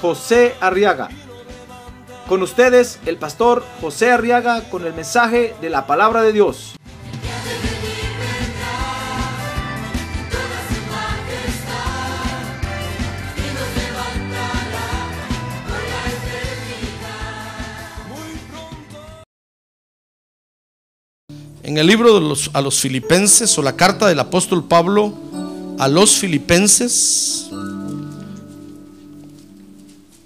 José Arriaga. Con ustedes, el pastor José Arriaga con el mensaje de la palabra de Dios. En el libro de los, a los filipenses o la carta del apóstol Pablo a los filipenses.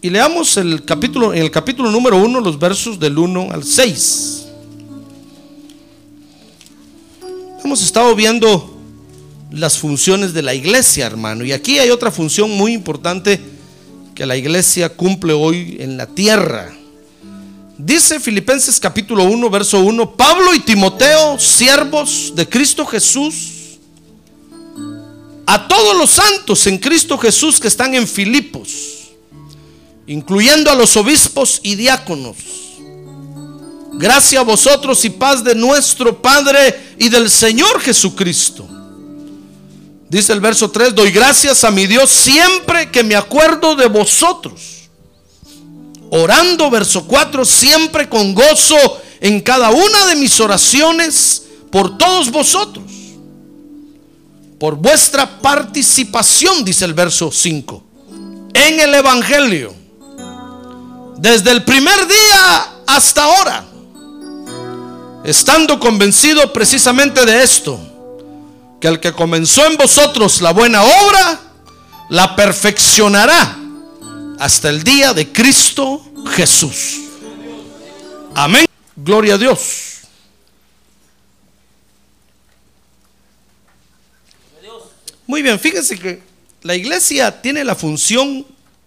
Y leamos el capítulo, en el capítulo número 1 los versos del 1 al 6. Hemos estado viendo las funciones de la iglesia, hermano. Y aquí hay otra función muy importante que la iglesia cumple hoy en la tierra. Dice Filipenses capítulo 1, verso 1, Pablo y Timoteo, siervos de Cristo Jesús, a todos los santos en Cristo Jesús que están en Filipos, incluyendo a los obispos y diáconos. Gracias a vosotros y paz de nuestro Padre y del Señor Jesucristo. Dice el verso 3, doy gracias a mi Dios siempre que me acuerdo de vosotros orando, verso 4, siempre con gozo en cada una de mis oraciones por todos vosotros, por vuestra participación, dice el verso 5, en el Evangelio, desde el primer día hasta ahora, estando convencido precisamente de esto, que el que comenzó en vosotros la buena obra, la perfeccionará hasta el día de Cristo Jesús. Amén. Gloria a Dios. Muy bien, fíjense que la iglesia tiene la función,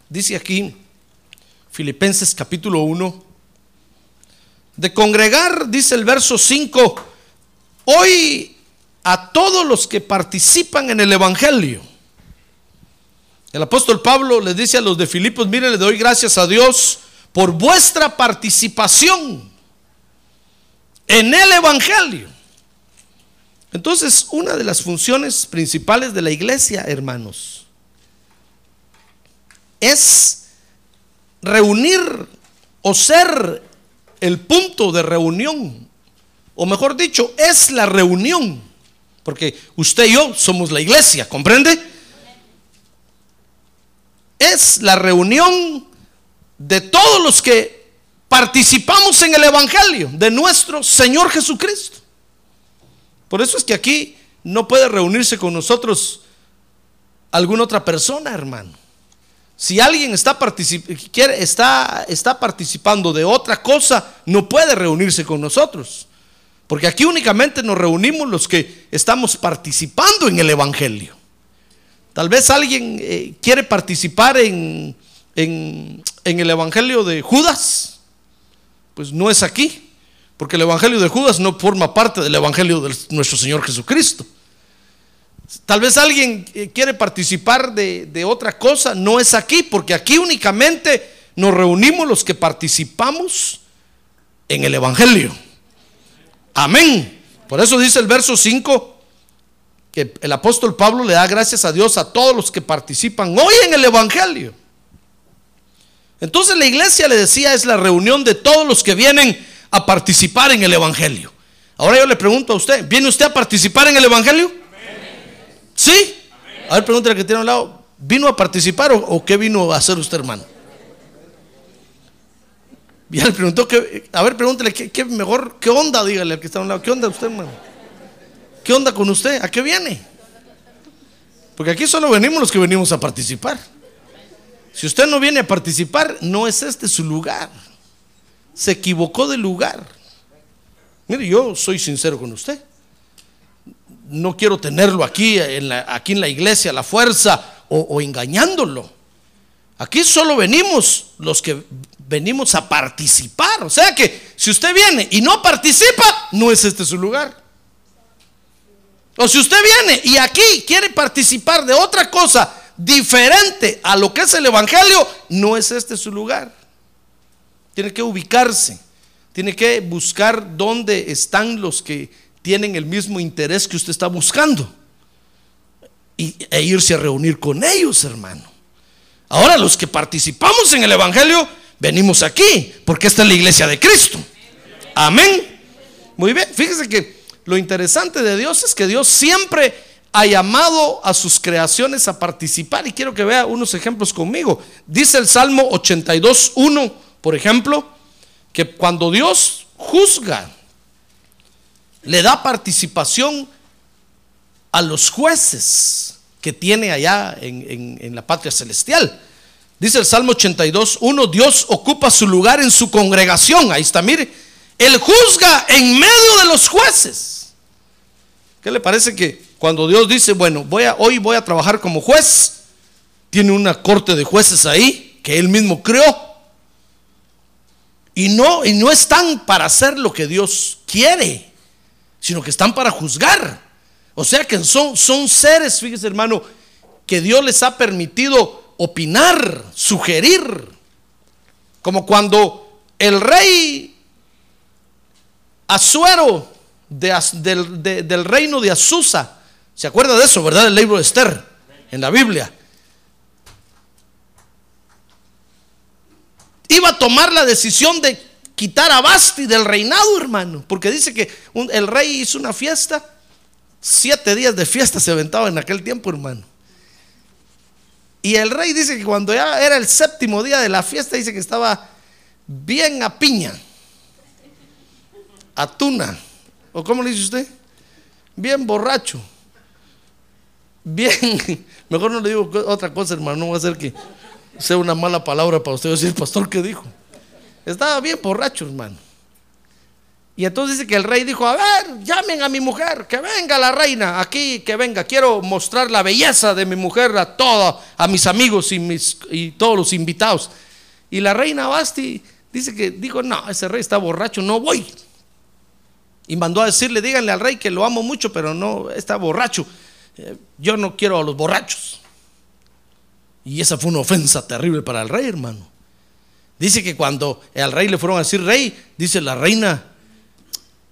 dice aquí Filipenses capítulo 1, de congregar, dice el verso 5, hoy a todos los que participan en el Evangelio. El apóstol Pablo le dice a los de Filipos, miren, le doy gracias a Dios por vuestra participación en el Evangelio. Entonces, una de las funciones principales de la iglesia, hermanos, es reunir o ser el punto de reunión, o mejor dicho, es la reunión, porque usted y yo somos la iglesia, ¿comprende? Es la reunión de todos los que participamos en el Evangelio de nuestro Señor Jesucristo. Por eso es que aquí no puede reunirse con nosotros alguna otra persona, hermano. Si alguien está, quiere, está, está participando de otra cosa, no puede reunirse con nosotros. Porque aquí únicamente nos reunimos los que estamos participando en el Evangelio. Tal vez alguien eh, quiere participar en, en, el Evangelio de Judas, pues no es aquí, porque el Evangelio de Judas no forma parte del Evangelio de nuestro Señor Jesucristo. Tal vez alguien eh, quiere participar de, de otra cosa, no es aquí, porque aquí únicamente nos reunimos los que participamos en el Evangelio. Amén. Por eso dice el verso 5 que el apóstol Pablo le da gracias a Dios a todos los que participan hoy en el Evangelio. Entonces la iglesia le decía es la reunión de todos los que vienen a participar en el Evangelio. Ahora yo le pregunto a usted, ¿viene usted a participar en el Evangelio? ¿Sí? A ver, pregúntale que tiene al lado, ¿vino a participar o, qué vino a hacer usted, hermano? Ya le preguntó que, a ver, pregúntele qué, mejor, qué onda, dígale al que está a un lado, ¿qué onda usted, hermano? ¿Qué onda con usted? ¿A qué viene? Porque aquí solo venimos los que venimos a participar. Si usted no viene a participar, no es este su lugar. Se equivocó de lugar. Mire, yo soy sincero con usted. No quiero tenerlo aquí en la, aquí en la iglesia la fuerza o engañándolo. Aquí solo venimos los que venimos a participar. O sea que si usted viene y no participa, no es este su lugar. O si usted viene y aquí quiere participar de otra cosa diferente a lo que es el Evangelio, no es este su lugar. Tiene que ubicarse, tiene que buscar dónde están los que tienen el mismo interés que usted está buscando y, e irse a reunir con ellos, hermano. Ahora los que participamos en el Evangelio, venimos aquí, porque esta es la iglesia de Cristo. Amén. Muy bien, fíjese que lo interesante de Dios es que Dios siempre ha llamado a sus creaciones a participar. Y quiero que vea unos ejemplos conmigo. Dice el Salmo 82.1, por ejemplo, que cuando Dios juzga, le da participación a los jueces que tiene allá en, en la patria celestial. Dice el Salmo 82.1, Dios ocupa su lugar en su congregación. Ahí está, mire. Él juzga en medio de los jueces. ¿Qué le parece que cuando Dios dice, bueno, voy a, hoy voy a trabajar como juez, tiene una corte de jueces ahí que él mismo creó. Y no, y no están para hacer lo que Dios quiere, sino que están para juzgar. O sea que son, son seres, fíjese hermano, que Dios les ha permitido opinar, sugerir. Como cuando el rey Azuero del reino de Azusa ¿Se acuerda de eso, verdad? El libro de Esther en la Biblia. Iba a tomar la decisión de quitar a Basti del reinado, hermano, porque dice que el rey hizo una fiesta, siete días de fiesta se aventaba en aquel tiempo, hermano. Y el rey dice que cuando ya era el séptimo día de la fiesta, dice que estaba bien a piña, a tuna, o cómo le dice usted, bien borracho. Bien, mejor no le digo otra cosa, hermano, no va a ser que sea una mala palabra para usted decir, pastor, ¿qué dijo? Estaba bien borracho, hermano. Y entonces dice que el rey dijo, a ver, llamen a mi mujer, que venga la reina aquí, que venga, quiero mostrar la belleza de mi mujer a todos, a mis amigos y, y todos los invitados. Y la reina Basti dice que dijo, no, ese rey está borracho, no voy. Y mandó a decirle, díganle al rey que lo amo mucho, pero no, está borracho. Eh, yo no quiero a los borrachos. Y esa fue una ofensa terrible para el rey, hermano. Dice que cuando al rey le fueron a decir rey, dice la reina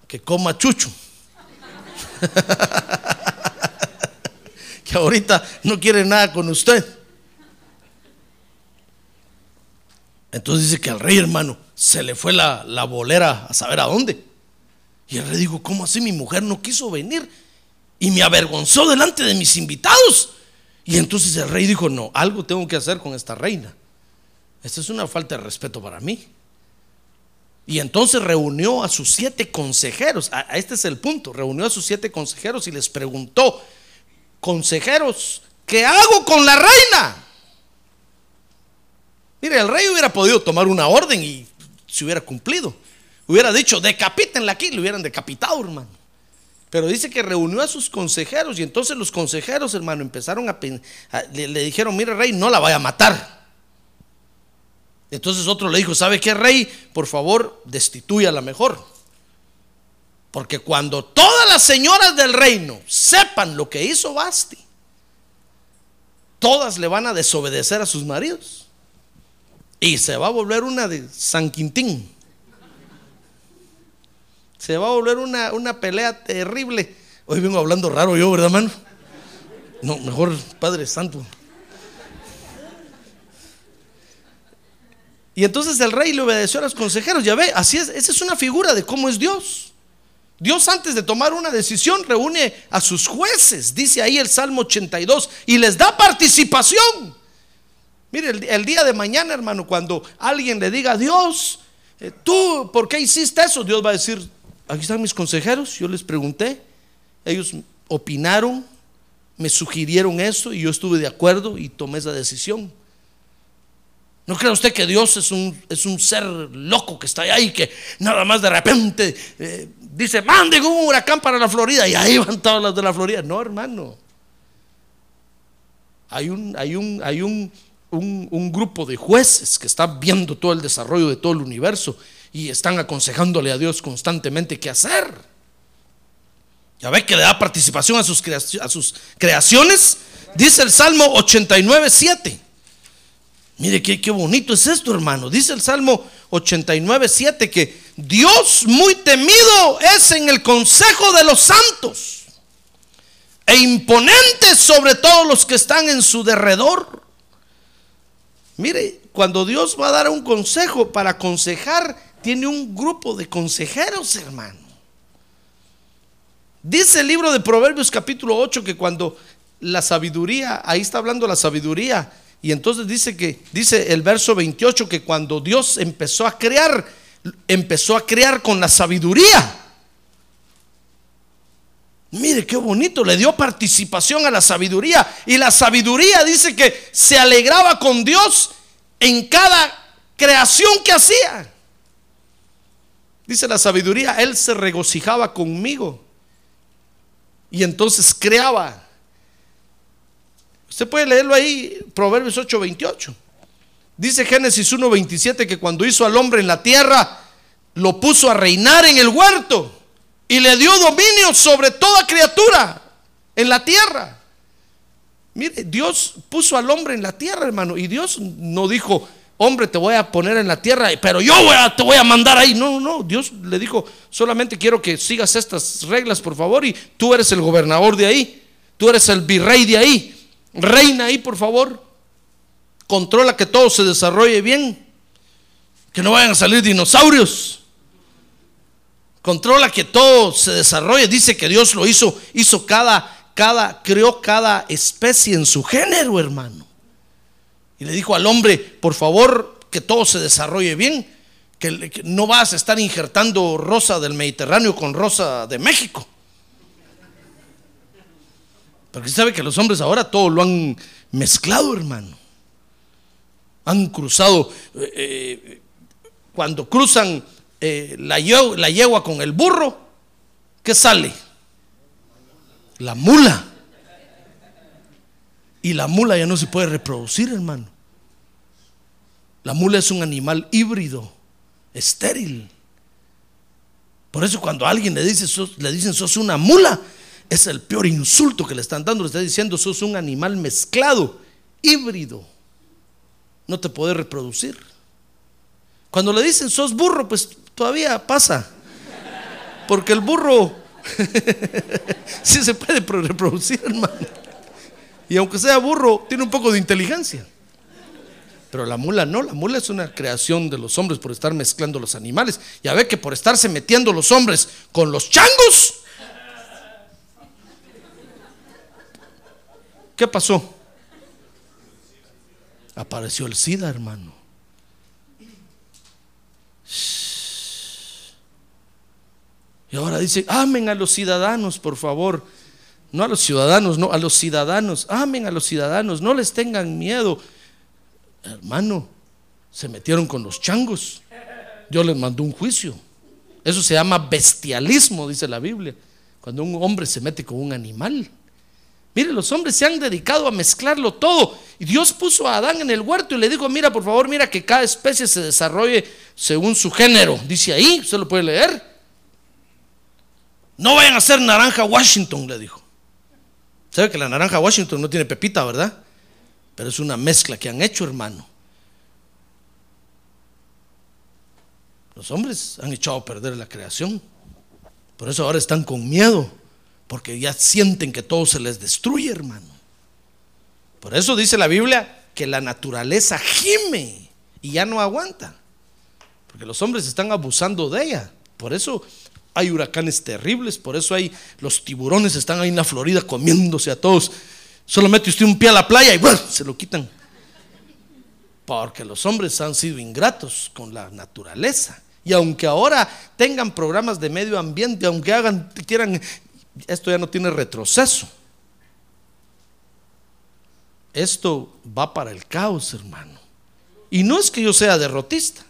que coma chucho. que ahorita no quiere nada con usted. Entonces dice que al rey, hermano, se le fue la, la bolera a saber a dónde. Y el rey dijo, ¿cómo así mi mujer no quiso venir? y me avergonzó delante de mis invitados. Y entonces el rey dijo, no, algo tengo que hacer con esta reina. Esta es una falta de respeto para mí. Y entonces reunió a sus siete consejeros. A, este es el punto. Reunió a sus siete consejeros y les preguntó, consejeros, ¿qué hago con la reina? Mire, el rey hubiera podido tomar una orden y se hubiera cumplido. Hubiera dicho, decapítenla aquí, le hubieran decapitado, hermano. Pero dice que reunió a sus consejeros y entonces los consejeros, hermano, empezaron a, le, dijeron, mire rey, no la vaya a matar. Entonces otro le dijo, ¿sabe qué rey? Por favor, la mejor. Porque cuando todas las señoras del reino sepan lo que hizo Basti, todas le van a desobedecer a sus maridos. Y se va a volver una de San Quintín se va a volver una, una pelea terrible. Hoy vengo hablando raro yo, ¿verdad, hermano? No, mejor Padre Santo. Y entonces el rey le obedeció a los consejeros. Ya ve, así es, esa es una figura de cómo es Dios. Dios antes de tomar una decisión reúne a sus jueces, dice ahí el Salmo 82, y les da participación. Mire, el, día de mañana, hermano, cuando alguien le diga, Dios, eh, tú, ¿por qué hiciste eso? Dios va a decir, aquí están mis consejeros, yo les pregunté, ellos opinaron, me sugirieron eso y yo estuve de acuerdo y tomé esa decisión. ¿No cree usted que Dios es un, es un ser loco que está ahí, que nada más de repente eh, dice, manden un huracán para la Florida y ahí van todas las de la Florida? No, hermano. Hay un, hay un, hay un un, grupo de jueces que están viendo todo el desarrollo de todo el universo y están aconsejándole a Dios constantemente qué hacer. Ya ve que le da participación a sus, crea- a sus creaciones. Dice el Salmo 89, 7. Mire qué, qué bonito es esto, hermano. Dice el Salmo 89, 7 que Dios muy temido es en el consejo de los santos e imponente sobre todos los que están en su derredor. Mire, cuando Dios va a dar un consejo para aconsejar, tiene un grupo de consejeros, hermano. Dice el libro de Proverbios capítulo 8 que cuando la sabiduría, ahí está hablando la sabiduría, y entonces dice que, dice el verso 28 que cuando Dios empezó a crear, empezó a crear con la sabiduría. Mire qué bonito, le dio participación a la sabiduría. Y la sabiduría dice que se alegraba con Dios en cada creación que hacía. Dice la sabiduría, Él se regocijaba conmigo. Y entonces creaba. Usted puede leerlo ahí, Proverbios 8:28. Dice Génesis 1:27 que cuando hizo al hombre en la tierra, lo puso a reinar en el huerto y le dio dominio sobre toda criatura en la tierra. Mire, Dios puso al hombre en la tierra, hermano, y Dios no dijo, hombre, te voy a poner en la tierra, pero yo voy a- te voy a mandar ahí. No, no, no. Dios le dijo, solamente quiero que sigas estas reglas, por favor, y tú eres el gobernador de ahí, tú eres el virrey de ahí. Reina ahí, por favor. Controla que todo se desarrolle bien. Que no vayan a salir dinosaurios. Controla que todo se desarrolle. Dice que Dios lo hizo, hizo cada, cada, creó cada especie en su género, hermano. Y le dijo al hombre, por favor, que todo se desarrolle bien. Que, que no vas a estar injertando rosa del Mediterráneo con rosa de México. Porque usted sabe que los hombres ahora todo lo han mezclado, hermano. Han cruzado, eh, eh, cuando cruzan eh, la, yegua, con el burro, ¿qué sale? La mula. Y la mula ya no se puede reproducir, hermano. La mula es un animal híbrido, estéril. Por eso cuando alguien le, dice, le dicen sos una mula, es el peor insulto que le están dando. Le está diciendo sos un animal mezclado, híbrido. No te puedes reproducir. Cuando le dicen sos burro, pues todavía pasa. Porque el burro sí se puede pro- reproducir, hermano. Y aunque sea burro, tiene un poco de inteligencia. Pero la mula no, la mula es una creación de los hombres por estar mezclando los animales. Ya ve que por estarse metiendo los hombres con los changos. ¿Qué pasó? Apareció el SIDA, hermano. Y ahora dice, amen a los ciudadanos, por favor. No a los ciudadanos, no, a los ciudadanos. Amen a los ciudadanos, no les tengan miedo. Hermano, se metieron con los changos. Dios les mandó un juicio. Eso se llama bestialismo, dice la Biblia. Cuando un hombre se mete con un animal. Mire, los hombres se han dedicado a mezclarlo todo. Y Dios puso a Adán en el huerto y le dijo, mira, por favor, mira que cada especie se desarrolle según su género. Dice ahí, usted lo puede leer. No vayan a hacer naranja Washington, le dijo. ¿Sabe que la naranja Washington no tiene pepita, verdad? Pero es una mezcla que han hecho, hermano. Los hombres han echado a perder la creación. Por eso ahora están con miedo, porque ya sienten que todo se les destruye, hermano. Por eso dice la Biblia que la naturaleza gime y ya no aguanta. Porque los hombres están abusando de ella. Por eso hay huracanes terribles, por eso hay los tiburones están ahí en la Florida comiéndose a todos. Solo mete usted un pie a la playa y ¡buah! se lo quitan. Porque los hombres han sido ingratos con la naturaleza. Y aunque ahora tengan programas de medio ambiente, aunque hagan, quieran, esto ya no tiene retroceso. Esto va para el caos, hermano. Y no es que yo sea derrotista,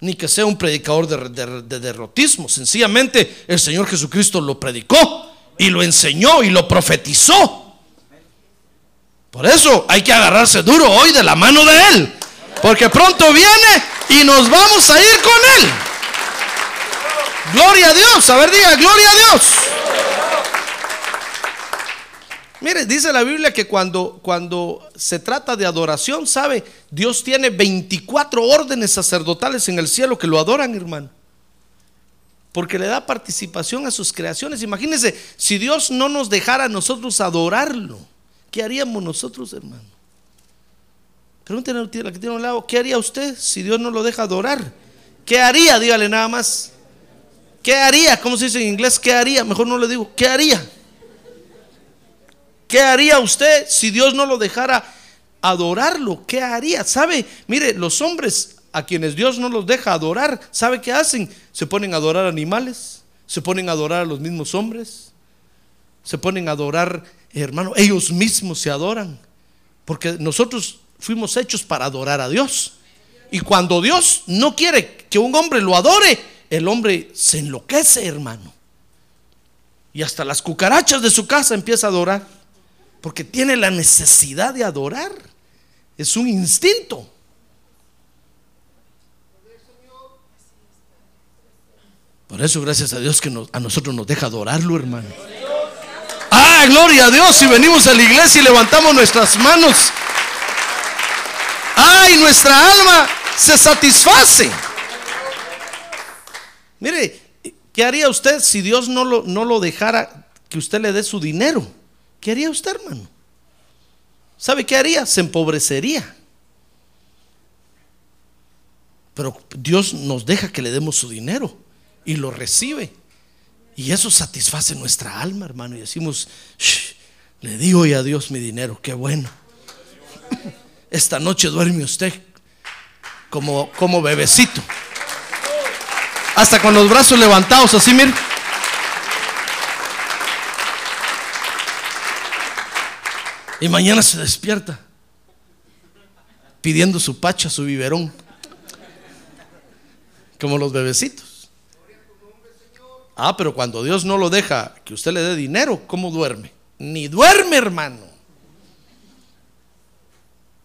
ni que sea un predicador de, de- de derrotismo. Sencillamente el Señor Jesucristo lo predicó y lo enseñó y lo profetizó. Por eso hay que agarrarse duro hoy de la mano de Él. Porque pronto viene y nos vamos a ir con Él. Gloria a Dios. A ver, diga, gloria a Dios. Mire, dice la Biblia que cuando, cuando se trata de adoración, ¿sabe? Dios tiene 24 órdenes sacerdotales en el cielo que lo adoran, hermano. Porque le da participación a sus creaciones. Imagínense, si Dios no nos dejara a nosotros adorarlo, ¿qué haríamos nosotros, hermano? Pregúntenle a la que tiene un lado, ¿qué haría usted si Dios no lo deja adorar? ¿Qué haría? Dígale nada más. ¿Qué haría? ¿Cómo se dice en inglés? ¿Qué haría? Mejor no le digo. ¿Qué haría? ¿Qué haría usted si Dios no lo dejara adorarlo? ¿Qué haría? ¿Sabe? Mire, los hombres a quienes Dios no los deja adorar, ¿sabe qué hacen? Se ponen a adorar animales, se ponen a adorar a los mismos hombres, se ponen a adorar, hermano, ellos mismos se adoran, porque nosotros fuimos hechos para adorar a Dios. Y cuando Dios no quiere que un hombre lo adore, el hombre se enloquece, hermano. Y hasta las cucarachas de su casa empieza a adorar porque tiene la necesidad de adorar. Es un instinto. Por eso, gracias a Dios que a nosotros nos deja adorarlo, hermano. Ah, gloria a Dios. Si venimos a la iglesia y levantamos nuestras manos. Ay, nuestra alma se satisface. Mire, ¿qué haría usted si Dios no lo, no lo dejara que usted le dé su dinero? ¿Qué haría usted, hermano? ¿Sabe qué haría? Se empobrecería. Pero Dios nos deja que le demos su dinero y lo recibe. Y eso satisface nuestra alma, hermano. Y decimos, le digo hoy a Dios mi dinero, qué bueno. Esta noche duerme usted como, como bebecito. Hasta con los brazos levantados, así, mire. Y mañana se despierta pidiendo su pacha, su biberón. Como los bebecitos. Ah, pero cuando Dios no lo deja que usted le dé dinero, ¿cómo duerme? Ni duerme, hermano.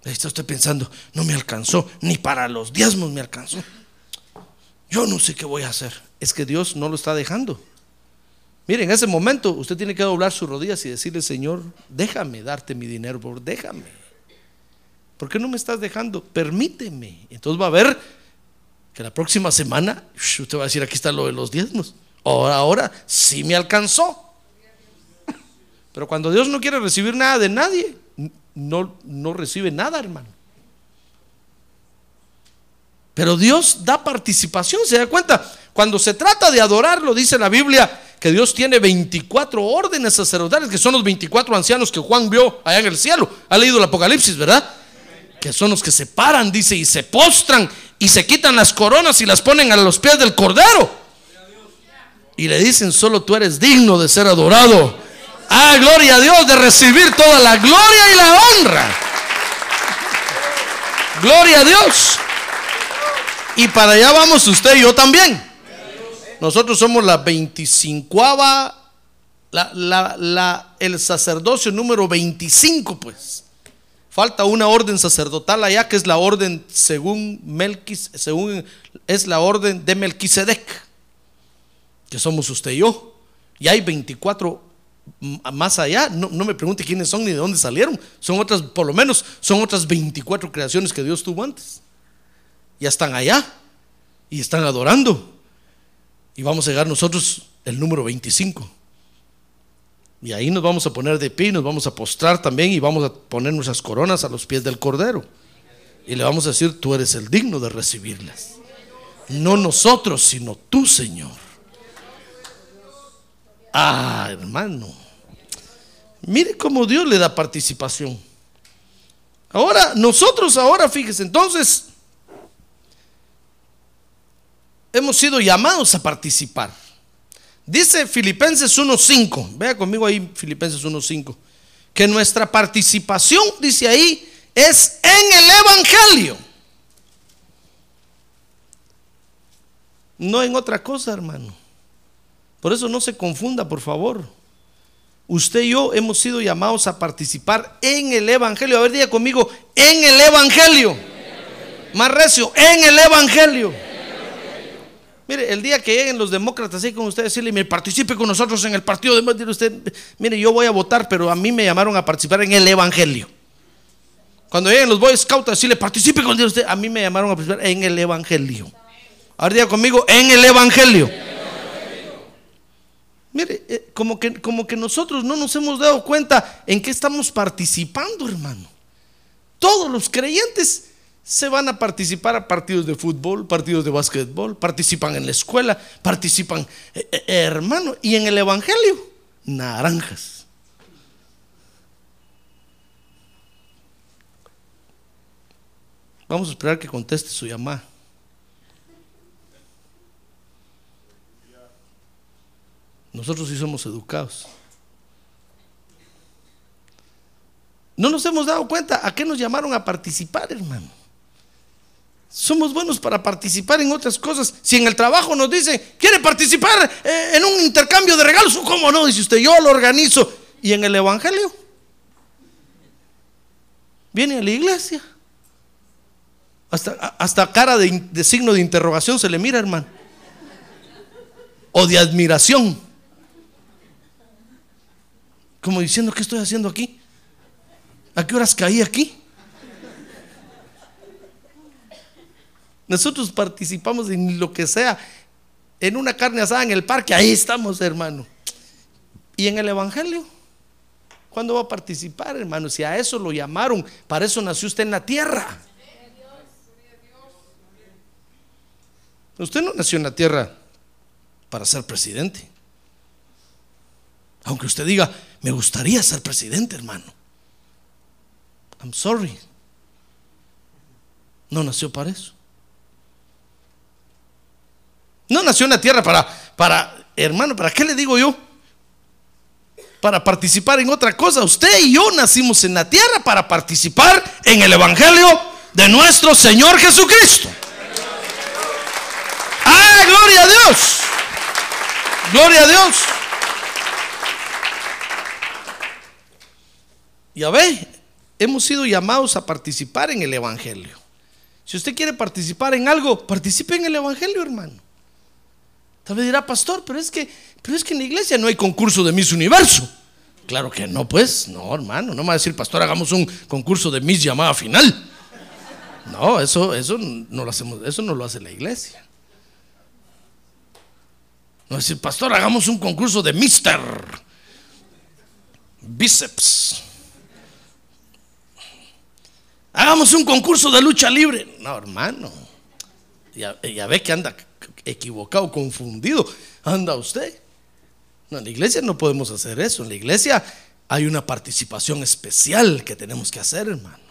Está usted pensando, no me alcanzó, ni para los diezmos me alcanzó. Yo no sé qué voy a hacer. Es que Dios no lo está dejando. Mire, en ese momento usted tiene que doblar sus rodillas y decirle, Señor, déjame darte mi dinero, por déjame. ¿Por qué no me estás dejando? Permíteme. Entonces va a ver que la próxima semana usted va a decir, aquí está lo de los diezmos. Ahora, ahora sí me alcanzó. Pero cuando Dios no quiere recibir nada de nadie, no, no recibe nada, hermano. Pero Dios da participación, ¿se da cuenta? Cuando se trata de adorarlo, dice la Biblia, que Dios tiene 24 órdenes sacerdotales, que son los 24 ancianos que Juan vio allá en el cielo. Ha leído el Apocalipsis, ¿verdad? Que son los que se paran, dice, y se postran y se quitan las coronas y las ponen a los pies del Cordero. Y le dicen, solo tú eres digno de ser adorado. Ah, gloria a Dios, de recibir toda la gloria y la honra. Gloria a Dios. Y para allá vamos usted y yo también. Nosotros somos la 25 la, la, el sacerdocio número 25, pues. Falta una orden sacerdotal allá que es la orden según Melquis, según es la orden de Melquisedec, que somos usted y yo. Y hay 24 más allá, no, no, me pregunte quiénes son ni de dónde salieron. Son otras, por lo menos, son otras 24 creaciones que Dios tuvo antes. Ya están allá y están adorando. Y vamos a llegar nosotros el número 25. Y ahí nos vamos a poner de pie, nos vamos a postrar también y vamos a poner nuestras coronas a los pies del Cordero. Y le vamos a decir, tú eres el digno de recibirlas. No nosotros, sino tú, Señor. Ah, hermano. Mire cómo Dios le da participación. Ahora, nosotros ahora, fíjese, entonces, hemos sido llamados a participar. Dice Filipenses 1.5, vea conmigo ahí Filipenses 1.5, que nuestra participación, dice ahí, es en el Evangelio. No en otra cosa, hermano. Por eso no se confunda, por favor. usted y yo hemos sido llamados a participar en el Evangelio. A ver, diga conmigo, en el Evangelio. Más recio, en el Evangelio. Mire, el día que lleguen los demócratas así con usted, decirle, mire, participe con nosotros en el partido de usted, mire, yo voy a votar, pero a mí me llamaron a participar en el Evangelio. Cuando lleguen los Boy Scouts, decirle, participe con usted, a mí me llamaron a participar en el Evangelio. Ahora diga conmigo, en el Evangelio. Mire, eh, como que, como que nosotros no nos hemos dado cuenta en qué estamos participando, hermano. Todos los creyentes se van a participar a partidos de fútbol, partidos de básquetbol, participan en la escuela, participan, eh, eh, hermano, y en el Evangelio, naranjas. Vamos a esperar que conteste su llamada. Nosotros sí somos educados. No nos hemos dado cuenta a qué nos llamaron a participar, hermano. Somos buenos para participar en otras cosas. Si en el trabajo nos dicen, ¿quiere participar eh, en un intercambio de regalos? ¿Cómo no? Dice usted, yo lo organizo. ¿Y en el Evangelio? Viene a la iglesia. Hasta, hasta cara de, de signo de interrogación se le mira, hermano. O de admiración. Como diciendo, ¿qué estoy haciendo aquí? ¿A qué horas caí aquí? Nosotros participamos en lo que sea, en una carne asada en el parque, ahí estamos, hermano. Y en el Evangelio, ¿cuándo va a participar, hermano? Si a eso lo llamaron, para eso nació usted en la tierra. Usted no nació en la tierra para ser presidente. Aunque usted diga, me gustaría ser presidente, hermano. I'm sorry. No nació para eso. No nació en la tierra para, para, hermano, ¿para qué le digo yo? Para participar en otra cosa. Usted y yo nacimos en la tierra para participar en el Evangelio de nuestro Señor Jesucristo. ¡Ah, gloria a Dios! Gloria a Dios. Ya ve, hemos sido llamados a participar en el Evangelio. Si usted quiere participar en algo, participe en el Evangelio, hermano. Tal vez dirá, pastor, pero es que, pero es que en la iglesia no hay concurso de Miss Universo. Claro que no, pues, no, hermano, no me va a decir, pastor, hagamos un concurso de Miss llamada final. No, eso, eso no lo hacemos, eso no lo hace la iglesia. No va a decir, pastor, hagamos un concurso de Mister Bíceps. Hagamos un concurso de lucha libre. No, hermano. Ya, ve que anda equivocado, confundido. Anda usted. No, en la iglesia no podemos hacer eso. En la iglesia hay una participación especial que tenemos que hacer, hermano.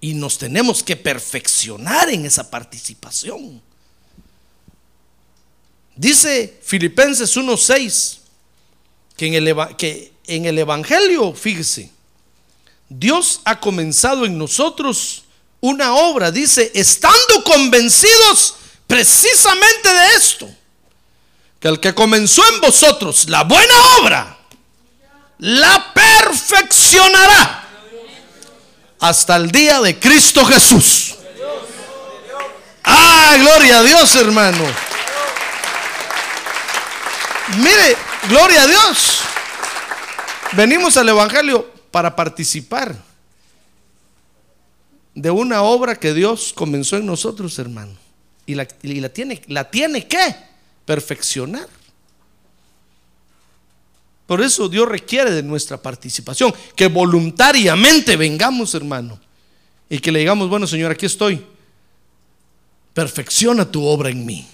Y nos tenemos que perfeccionar en esa participación. Dice Filipenses 1.6 que, en el, que en el Evangelio, fíjese, Dios ha comenzado en nosotros una obra, dice, estando convencidos precisamente de esto, que el que comenzó en vosotros la buena obra, la perfeccionará hasta el día de Cristo Jesús. Ah, gloria a Dios, hermano. Mire, gloria a Dios. Venimos al Evangelio para participar de una obra que Dios comenzó en nosotros, hermano. Y la, tiene, la tiene que perfeccionar. Por eso Dios requiere de nuestra participación, que voluntariamente vengamos, hermano, y que le digamos, bueno, Señor, aquí estoy. Perfecciona tu obra en mí.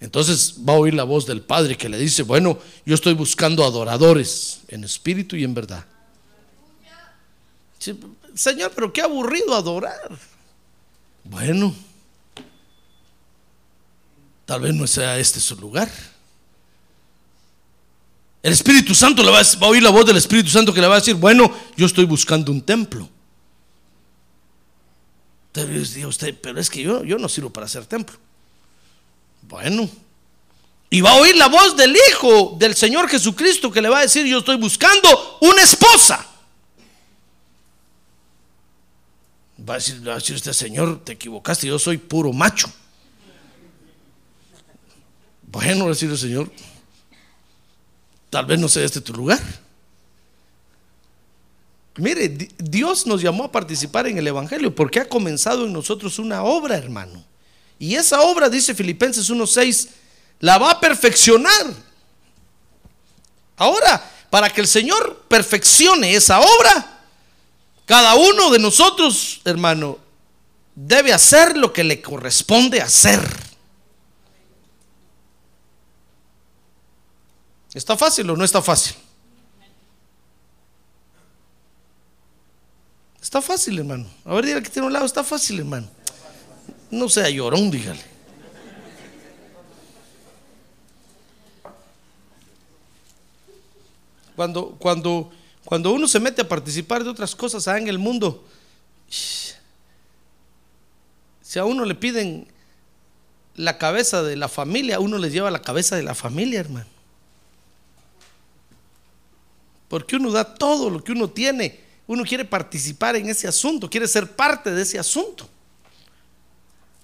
Entonces va a oír la voz del Padre que le dice, bueno, yo estoy buscando adoradores en espíritu y en verdad. Señor, pero qué aburrido adorar. Bueno, tal vez no sea este su lugar. El Espíritu Santo le va a, oír la voz del Espíritu Santo que le va a decir, bueno, yo estoy buscando un templo. Usted, pero es que yo, yo no sirvo para hacer templo. Bueno, Y va a oír la voz del Hijo del Señor Jesucristo que le va a decir, yo estoy buscando una esposa. Va a decir, va a decir usted, Señor, te equivocaste, yo soy puro macho. Bueno, va a decir el Señor, tal vez no sea este tu lugar. Mire, di- Dios nos llamó a participar en el Evangelio porque ha comenzado en nosotros una obra, hermano. Y esa obra, dice Filipenses 1.6, la va a perfeccionar. Ahora, para que el Señor perfeccione esa obra, cada uno de nosotros, hermano, debe hacer lo que le corresponde hacer. ¿Está fácil o no está fácil? Está fácil, hermano. A ver, dígale que tiene un lado, está fácil, hermano. No sea llorón, dígale. Cuando, cuando, cuando uno se mete a participar de otras cosas en el mundo, si a uno le piden la cabeza de la familia, uno les lleva la cabeza de la familia, hermano. Porque uno da todo lo que uno tiene. Uno quiere participar en ese asunto, quiere ser parte de ese asunto.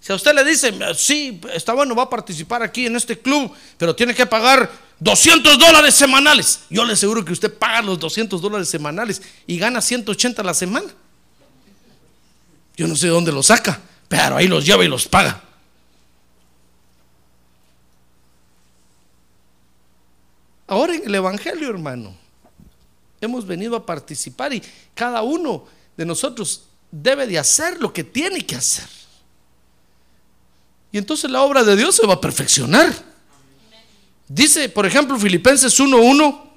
Si a usted le dicen, sí, está bueno, va a participar aquí en este club, pero tiene que pagar 200 dólares semanales. Yo le aseguro que usted paga los 200 dólares semanales y gana 180 a la semana. Yo no sé de dónde los saca, pero ahí los lleva y los paga. Ahora en el Evangelio, hermano, hemos venido a participar y cada uno de nosotros debe de hacer lo que tiene que hacer. Y entonces la obra de Dios se va a perfeccionar. Dice, por ejemplo, Filipenses 1.1,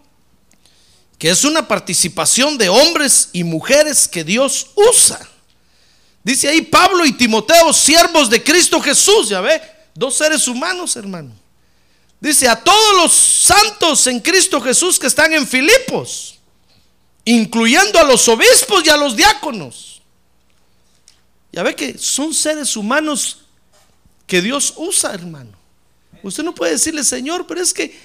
que es una participación de hombres y mujeres que Dios usa. Dice ahí Pablo y Timoteo, siervos de Cristo Jesús, ya ve, dos seres humanos, hermano. Dice a todos los santos en Cristo Jesús que están en Filipos, incluyendo a los obispos y a los diáconos. Ya ve que son seres humanos que Dios usa, hermano. Usted no puede decirle, Señor, pero es que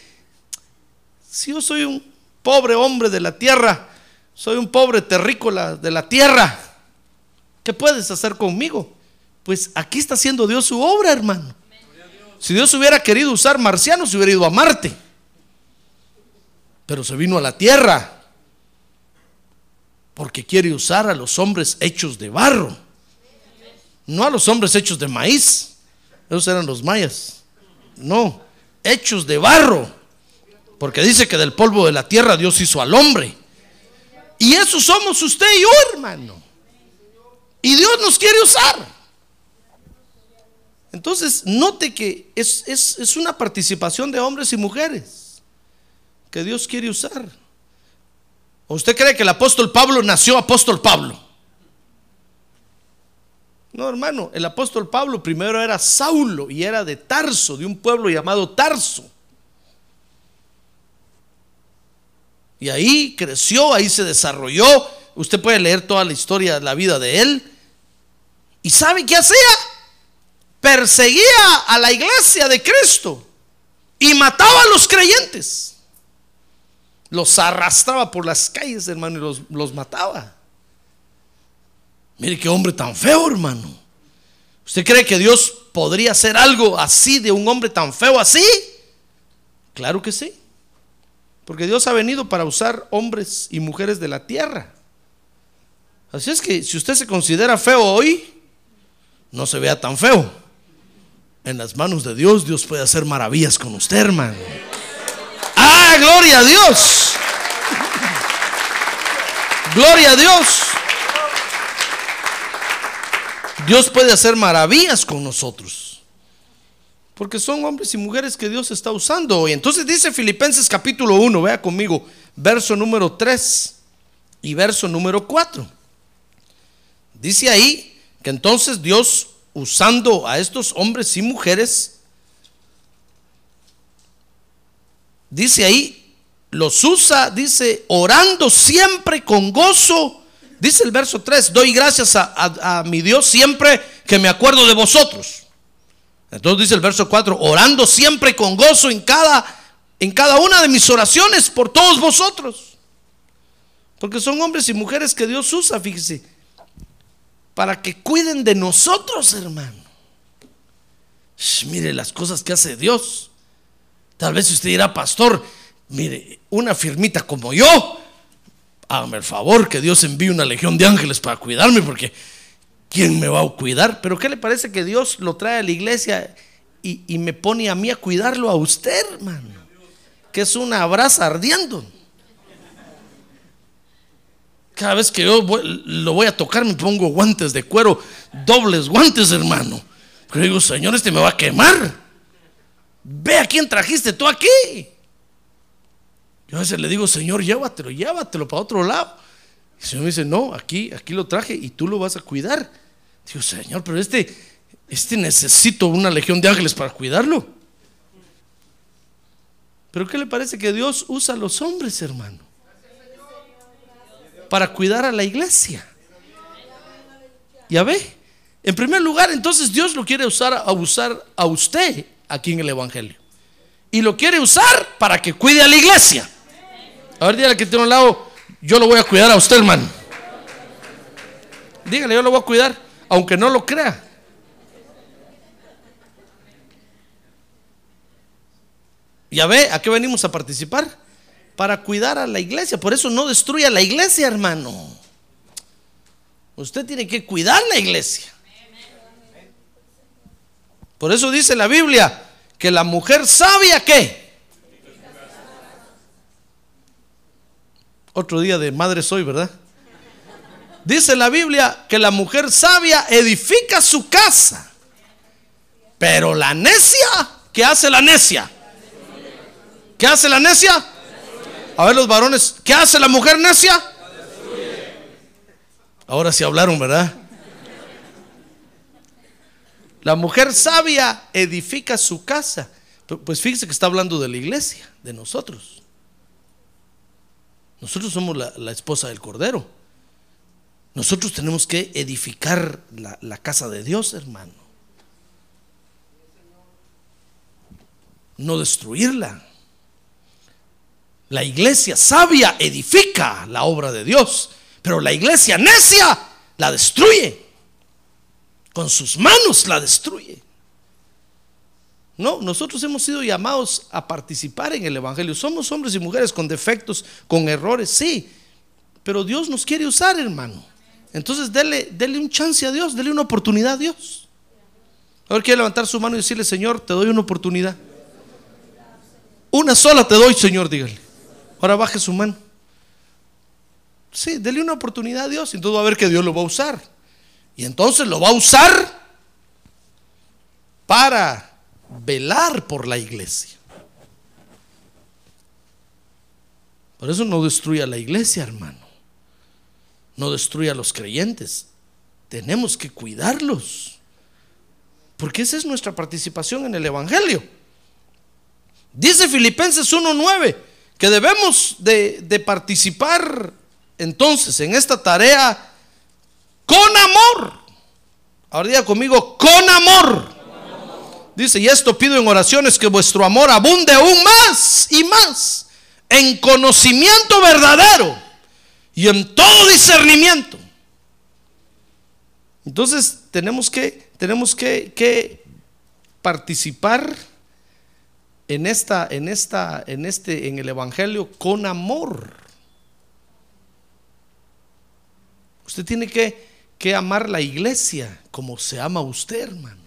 si yo soy un pobre hombre de la tierra, soy un pobre terrícola de la tierra, ¿qué puedes hacer conmigo? Pues aquí está haciendo Dios su obra, hermano. Si Dios hubiera querido usar marcianos, se hubiera ido a Marte. Pero se vino a la tierra porque quiere usar a los hombres hechos de barro, no a los hombres hechos de maíz. Esos eran los mayas. No, hechos de barro. Porque dice que del polvo de la tierra Dios hizo al hombre. Y eso somos usted y yo, hermano. Y Dios nos quiere usar. Entonces, note que es, es, es una participación de hombres y mujeres que Dios quiere usar. ¿O usted cree que el apóstol Pablo nació apóstol Pablo? No, hermano, el apóstol Pablo primero era Saulo y era de Tarso, de un pueblo llamado Tarso. Y ahí creció, ahí se desarrolló. Usted puede leer toda la historia la vida de él. ¿Y sabe qué hacía? Perseguía a la iglesia de Cristo y mataba a los creyentes. Los arrastraba por las calles, hermano, y los, los mataba. Mire qué hombre tan feo, hermano. ¿Usted cree que Dios podría hacer algo así de un hombre tan feo así? Claro que sí. Porque Dios ha venido para usar hombres y mujeres de la tierra. Así es que si usted se considera feo hoy, no se vea tan feo. En las manos de Dios, Dios puede hacer maravillas con usted, hermano. ¡Ah, gloria a Dios! ¡Gloria a Dios! Dios puede hacer maravillas con nosotros. Porque son hombres y mujeres que Dios está usando hoy. Entonces dice Filipenses capítulo 1, vea conmigo, verso número 3 y verso número 4. Dice ahí que entonces Dios usando a estos hombres y mujeres, dice ahí, los usa, dice, orando siempre con gozo. Dice el verso 3, doy gracias a, mi Dios siempre que me acuerdo de vosotros. Entonces dice el verso 4, orando siempre con gozo en cada, en cada una de mis oraciones por todos vosotros. Porque son hombres y mujeres que Dios usa, fíjese, para que cuiden de nosotros, hermano. mire las cosas que hace Dios. Tal vez usted dirá, pastor, mire, una firmita como yo, hágame el favor que Dios envíe una legión de ángeles para cuidarme, porque ¿quién me va a cuidar? Pero ¿qué le parece que Dios lo trae a la iglesia y, y me pone a mí a cuidarlo a usted, hermano? Que es una brasa ardiendo. Cada vez que yo lo voy a tocar me pongo guantes de cuero, dobles guantes, hermano. Pero digo, Señor, este me va a quemar. Ve a quién trajiste tú aquí. Yo a veces le digo, Señor, llévatelo, llévatelo para otro lado. Y el Señor me dice, no, aquí, aquí lo traje y tú lo vas a cuidar. Digo, Señor, pero este, este necesito una legión de ángeles para cuidarlo. Pero ¿qué le parece que Dios usa a los hombres, hermano? para cuidar a la iglesia. Ya ve, en primer lugar, entonces Dios lo quiere usar a usar a usted aquí en el Evangelio. Y lo quiere usar para que cuide a la iglesia. A ver, dígale que tiene un lado, yo lo voy a cuidar a usted, hermano. Dígale, yo lo voy a cuidar, aunque no lo crea. Ya ve, ¿a qué venimos a participar? para cuidar a la iglesia. Por eso no destruya la iglesia, hermano. Usted tiene que cuidar la iglesia. Por eso dice la Biblia que la mujer sabia qué. Otro día de madre soy, ¿verdad? Dice la Biblia que la mujer sabia edifica su casa. Pero la necia, ¿qué hace la necia? ¿Qué hace la necia? A ver los varones, ¿qué hace la mujer necia? Ahora sí hablaron, ¿verdad? La mujer sabia edifica su casa. Pues fíjese que está hablando de la iglesia, de nosotros. Nosotros somos la, esposa del Cordero. Nosotros tenemos que edificar la, casa de Dios, hermano. No destruirla. La iglesia sabia edifica la obra de Dios, pero la iglesia necia la destruye. Con sus manos la destruye. No, nosotros hemos sido llamados a participar en el Evangelio. Somos hombres y mujeres con defectos, con errores, sí. Pero Dios nos quiere usar, hermano. Entonces, dele, dele un chance a Dios, dele una oportunidad a Dios. Ahora quiere levantar su mano y decirle, Señor, te doy una oportunidad. Una sola te doy, Señor, dígale. Ahora baje su mano. Sí, dele una oportunidad a Dios entonces va a ver que Dios lo va a usar. Y entonces lo va a usar para velar por la iglesia. Por eso no destruya la iglesia, hermano. No destruya a los creyentes. Tenemos que cuidarlos. Porque esa es nuestra participación en el Evangelio. Dice Filipenses 1.9 que debemos de, participar entonces en esta tarea con amor. Ahora diga conmigo, con amor. Dice, y esto pido en oraciones que vuestro amor abunde aún más y más en conocimiento verdadero y en todo discernimiento. Entonces tenemos que, tenemos que, que participar en esta, en esta, en este, en el Evangelio con amor. Usted tiene que, que amar la iglesia como se ama usted, hermano.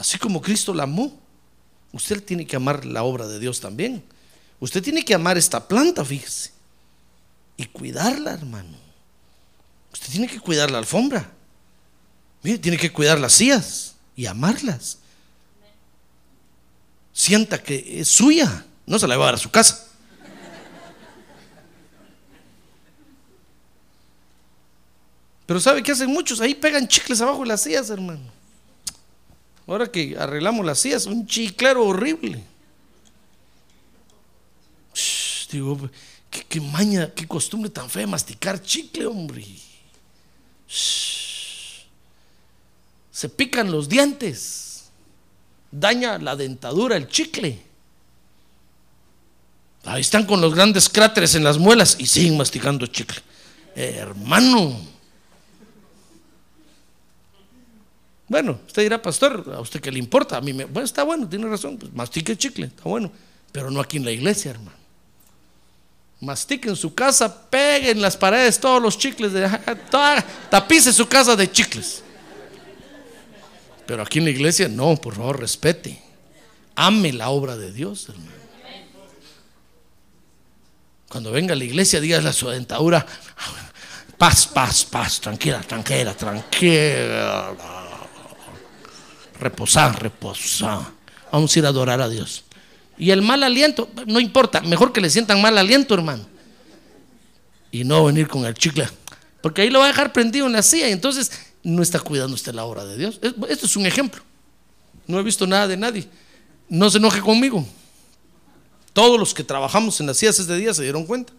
Así como Cristo la amó. Usted tiene que amar la obra de Dios también. Usted tiene que amar esta planta, fíjese. Y cuidarla, hermano. Usted tiene que cuidar la alfombra. Mire, tiene que cuidar las sillas y amarlas sienta que es suya, no se la va a dar a su casa. Pero ¿sabe qué hacen muchos? Ahí pegan chicles abajo de las sillas, hermano. Ahora que arreglamos las sillas, un chiclero horrible. digo, ¿qué, maña, qué costumbre tan fea masticar chicle, hombre. Se pican los dientes. daña la dentadura, el chicle. Ahí están con los grandes cráteres en las muelas y siguen masticando chicle. hermano. Bueno, usted dirá, pastor, ¿a usted qué le importa? A mí me, bueno, está bueno, tiene razón, pues mastique chicle, está bueno, pero no aquí en la iglesia, hermano. Mastique en su casa, pegue en las paredes todos los chicles, de, tapice su casa de chicles. Pero aquí en la iglesia, no, por favor, respete. Ame la obra de Dios, hermano. Cuando venga a la iglesia, dígale a su dentadura, paz, paz, paz, tranquila, tranquila, tranquila. Reposar, reposar. Vamos a ir a adorar a Dios. Y el mal aliento, no importa, mejor que le sientan mal aliento, hermano. Y no venir con el chicle. Porque ahí lo va a dejar prendido en la silla y entonces no está cuidando usted la obra de Dios. Esto es un ejemplo. No he visto nada de nadie. No se enoje conmigo. Todos los que trabajamos en las sillas de día se dieron cuenta.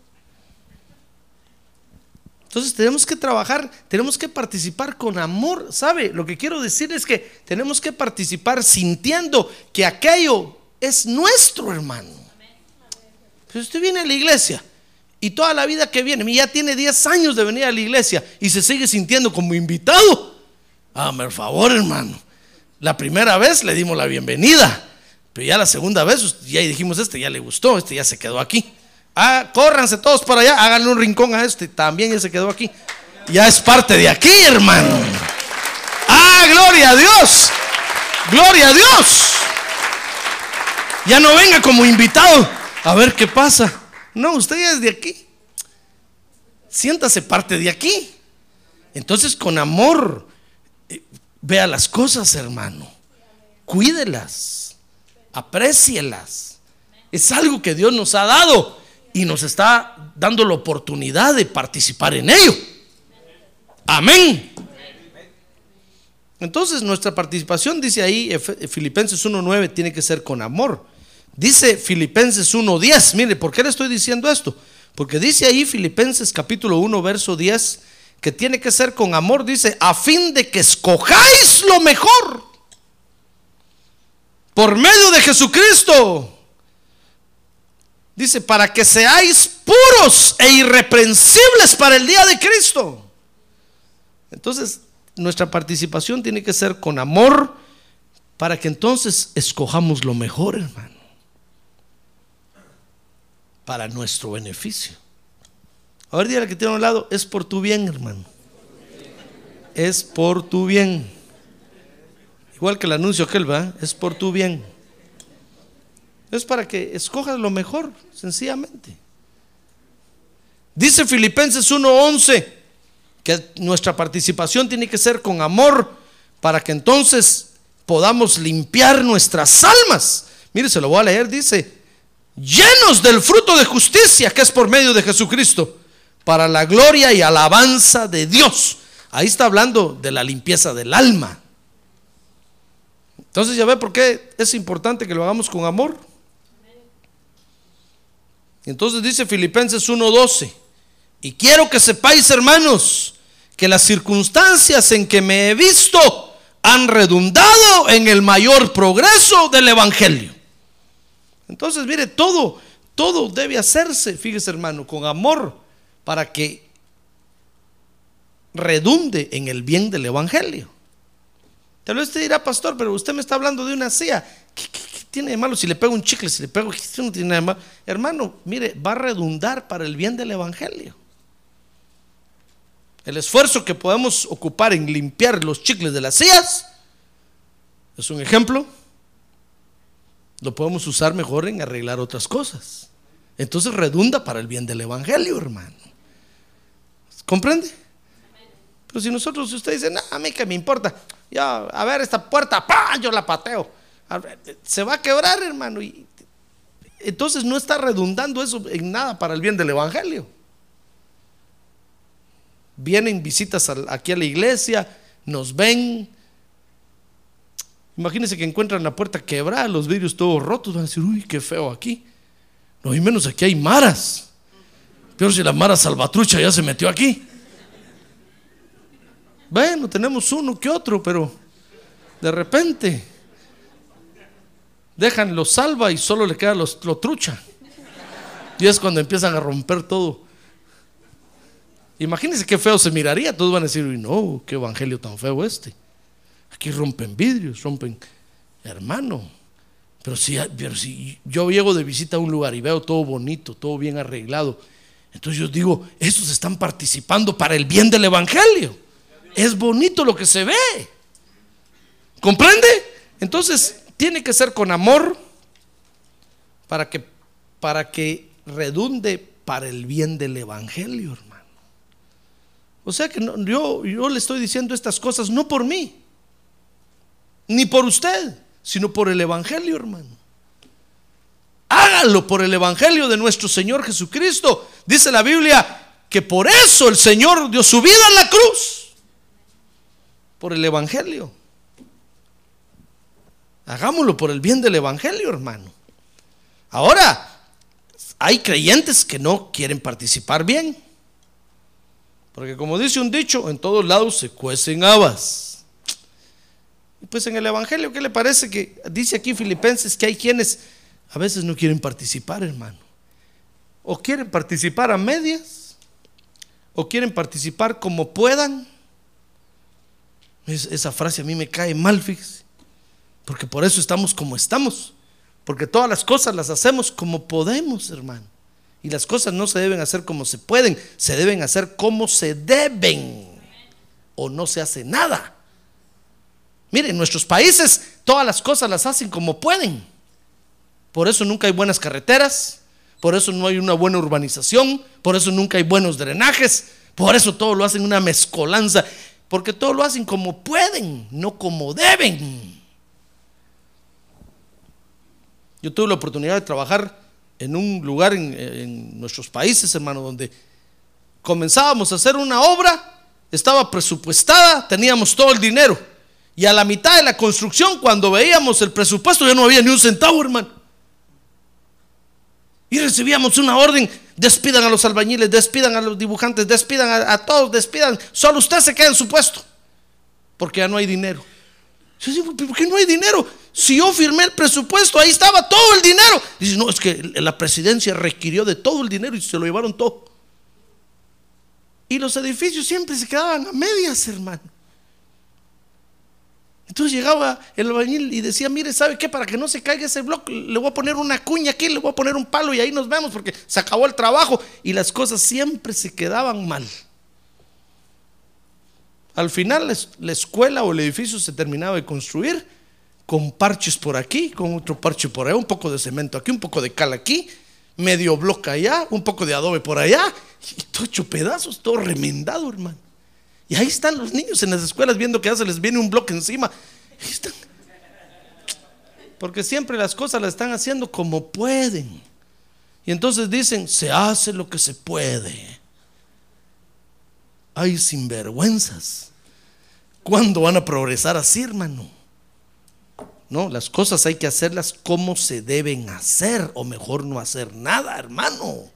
Entonces tenemos que trabajar, tenemos que participar con amor. ¿Sabe? Lo que quiero decir es que tenemos que participar sintiendo que aquello es nuestro, hermano. Pero usted viene a la iglesia y toda la vida que viene, ya tiene 10 años de venir a la iglesia y se sigue sintiendo como invitado. Hágame el favor, hermano. La primera vez le dimos la bienvenida. Pero ya la segunda vez, ya dijimos, este ya le gustó, este ya se quedó aquí. Ah, córranse todos para allá, háganle un rincón a este, también ya se quedó aquí. Ya es parte de aquí, hermano. Ah, gloria a Dios. Gloria a Dios. Ya no venga como invitado a ver qué pasa. No, usted ya es de aquí. Siéntase parte de aquí. Entonces, con amor, eh, vea las cosas, hermano. Cuídelas aprécielas. Es algo que Dios nos ha dado y nos está dando la oportunidad de participar en ello. Amén. Entonces nuestra participación, dice ahí Filipenses 1.9, tiene que ser con amor. Dice Filipenses 1.10, mire, ¿por qué le estoy diciendo esto? Porque dice ahí Filipenses capítulo 1, verso 10, que tiene que ser con amor, dice, a fin de que escojáis lo mejor por medio de Jesucristo. Dice, para que seáis puros e irreprensibles para el día de Cristo. Entonces, nuestra participación tiene que ser con amor para que entonces escojamos lo mejor, hermano. Para nuestro beneficio. Ahora día que tiene a un lado, es por tu bien, hermano. Es por tu bien. Igual que el anuncio aquel, va, es por tu bien. Es para que escojas lo mejor, sencillamente. Dice Filipenses 1:11 que nuestra participación tiene que ser con amor para que entonces podamos limpiar nuestras almas. Mire, se lo voy a leer, dice, llenos del fruto de justicia que es por medio de Jesucristo, para la gloria y alabanza de Dios. Ahí está hablando de la limpieza del alma. Entonces ya ve por qué es importante que lo hagamos con amor. Entonces dice Filipenses 1:12, y quiero que sepáis, hermanos, que las circunstancias en que me he visto han redundado en el mayor progreso del Evangelio. Entonces, mire, todo, todo debe hacerse, fíjese hermano, con amor para que redunde en el bien del Evangelio. Tal vez usted dirá, pastor, pero usted me está hablando de una silla. ¿Qué, tiene de malo si le pego un chicle? Si le pego, ¿qué no tiene de malo? Hermano, mire, va a redundar para el bien del Evangelio. El esfuerzo que podemos ocupar en limpiar los chicles de las sillas es un ejemplo. Lo podemos usar mejor en arreglar otras cosas. Entonces redunda para el bien del Evangelio, hermano. ¿Comprende? Pero si nosotros, si usted dice, no, a mí que me importa, ya, a ver esta puerta, ¡pah! yo la pateo. Se va a quebrar, hermano. Y, entonces no está redundando eso en nada para el bien del Evangelio. Vienen visitas aquí a la iglesia, nos ven. Imagínense que encuentran la puerta quebrada, los vidrios todos rotos, van a decir, uy, qué feo aquí. No, y menos aquí hay maras. Pero si la mara salvatrucha ya se metió aquí. Bueno, tenemos uno que otro, pero de repente. Dejan lo salva y solo le queda los, lo trucha. Y es cuando empiezan a romper todo. Imagínense qué feo se miraría. Todos van a decir, "Uy, no, qué evangelio tan feo este. Aquí rompen vidrios, rompen. Hermano, pero si, pero si yo llego de visita a un lugar y veo todo bonito, todo bien arreglado, entonces yo digo, estos están participando para el bien del evangelio. Es bonito lo que se ve. ¿Comprende? Entonces, tiene que ser con amor para que, para que redunde para el bien del Evangelio, hermano. O sea que yo, yo le estoy diciendo estas cosas no por mí, ni por usted, sino por el Evangelio, hermano. Hágalo por el Evangelio de nuestro Señor Jesucristo. Dice la Biblia que por eso el Señor dio su vida en la cruz. Por el Evangelio. Hagámoslo por el bien del Evangelio, hermano. Ahora, hay creyentes que no quieren participar bien. Porque como dice un dicho, en todos lados se cuecen habas. Pues en el Evangelio, ¿qué le parece que dice aquí Filipenses que hay quienes a veces no quieren participar, hermano? O quieren participar a medias, o quieren participar como puedan. Es- esa frase a mí me cae mal, fíjese. Porque por eso estamos como estamos. Porque todas las cosas las hacemos como podemos, hermano. Y las cosas no se deben hacer como se pueden, se deben hacer como se deben. O no se hace nada. Miren, en nuestros países todas las cosas las hacen como pueden. Por eso nunca hay buenas carreteras, por eso no hay una buena urbanización, por eso nunca hay buenos drenajes, por eso todo lo hacen una mezcolanza, porque todo lo hacen como pueden, no como deben. Yo tuve la oportunidad de trabajar en un lugar en, nuestros países, hermano, donde comenzábamos a hacer una obra, estaba presupuestada, teníamos todo el dinero. Y a la mitad de la construcción, cuando veíamos el presupuesto, ya no había ni un centavo, hermano. Y recibíamos una orden, despidan a los albañiles, despidan a los dibujantes, despidan a, a todos, despidan, solo usted se queda en su puesto, porque ya no hay dinero. Yo digo, ¿por qué no hay dinero? Si yo firmé el presupuesto, ahí estaba todo el dinero. Dice, no, es que la presidencia requirió de todo el dinero y se lo llevaron todo. Y los edificios siempre se quedaban a medias, hermano. Entonces llegaba el albañil y decía, mire, ¿sabe qué? Para que no se caiga ese bloque, le voy a poner una cuña aquí, le voy a poner un palo y ahí nos vemos porque se acabó el trabajo. Y las cosas siempre se quedaban mal. Al final la es- la escuela o el edificio se terminaba de construir con parches por aquí, con otro parche por allá, un poco de cemento aquí, un poco de cal aquí, medio bloque allá, un poco de adobe por allá, y todo hecho pedazos, todo remendado, hermano. Y ahí están los niños en las escuelas viendo que ya se les viene un bloque encima. Porque siempre las cosas las están haciendo como pueden. Y entonces dicen, se hace lo que se puede. Ay, sinvergüenzas. ¿Cuándo van a progresar así, hermano? No, las cosas hay que hacerlas como se deben hacer, o mejor no hacer nada, hermano.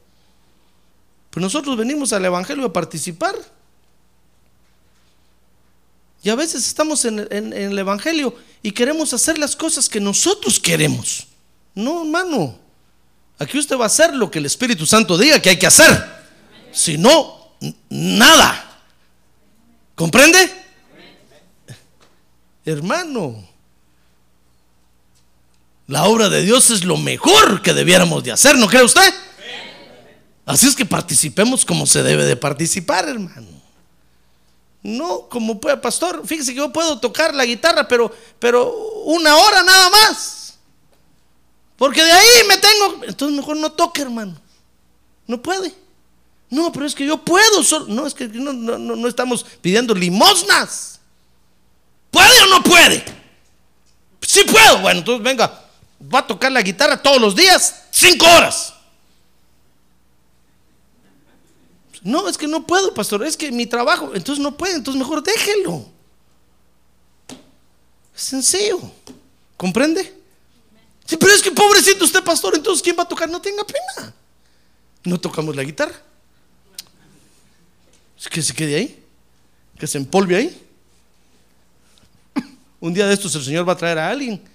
Pues nosotros venimos al Evangelio a participar. Y a veces estamos en, en- el Evangelio y queremos hacer las cosas que nosotros queremos. No, hermano. Aquí usted va a hacer lo que el Espíritu Santo diga que hay que hacer. Si no, nada. ¿Comprende? Hermano, la obra de Dios es lo mejor que debiéramos de hacer, ¿no cree usted? Así es que participemos como se debe de participar, hermano. No, como puede, pastor, fíjese que yo puedo tocar la guitarra, pero, pero una hora nada más. Porque de ahí me tengo. Entonces mejor no toque, hermano. No puede. No, pero es que yo puedo. No, es que no, no, no estamos pidiendo limosnas. ¿Puede o no puede? Sí puedo. Bueno, entonces venga, va a tocar la guitarra todos los días, cinco horas. No, es que no puedo, pastor, es que mi trabajo, entonces no puede, entonces mejor déjelo. Es sencillo, ¿comprende? Sí, pero es que pobrecito usted, pastor, entonces ¿quién va a tocar? No tenga pena. No tocamos la guitarra. Es que se quede ahí, que se empolve ahí. Un día de estos el Señor va a traer a alguien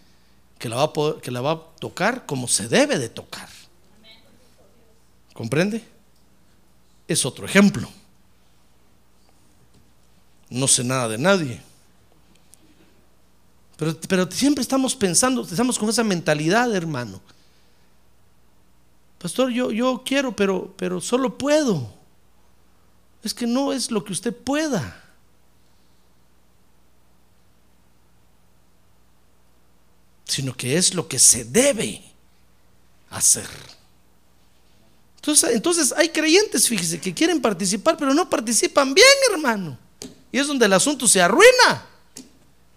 que la va a, poder- que la va a tocar como se debe de tocar. ¿Comprende? Es otro ejemplo. No sé nada de nadie. Pero, pero siempre estamos pensando, estamos con esa mentalidad, hermano. Pastor, yo, yo quiero, pero, pero solo puedo. Es que no es lo que usted pueda. Sino que es lo que se debe hacer. Entonces, entonces hay creyentes, fíjese, que quieren participar, pero no participan bien, hermano. Y es donde el asunto se arruina.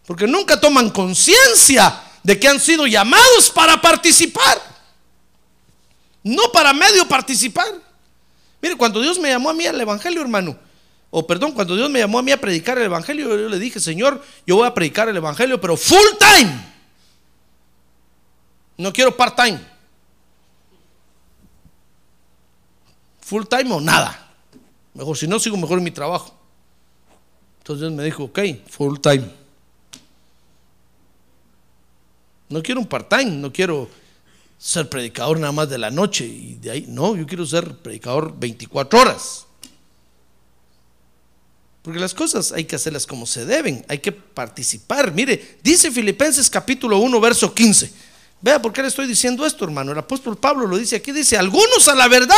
Porque nunca toman conciencia de que han sido llamados para participar. No para medio participar. Mire, cuando Dios me llamó a mí al Evangelio, hermano, o perdón, cuando Dios me llamó a mí a predicar el Evangelio, yo le dije, Señor, yo voy a predicar el Evangelio, pero full time. No quiero part time. Full time o nada. Mejor, si no, sigo mejor en mi trabajo. Entonces me dijo, ok, full time. No quiero un part-time, no quiero ser predicador nada más de la noche y de ahí. No, yo quiero ser predicador 24 horas. Porque las cosas hay que hacerlas como se deben, hay que participar. Mire, dice Filipenses capítulo 1, verso 15. Vea por qué le estoy diciendo esto, hermano. El apóstol Pablo lo dice aquí, dice, algunos a la verdad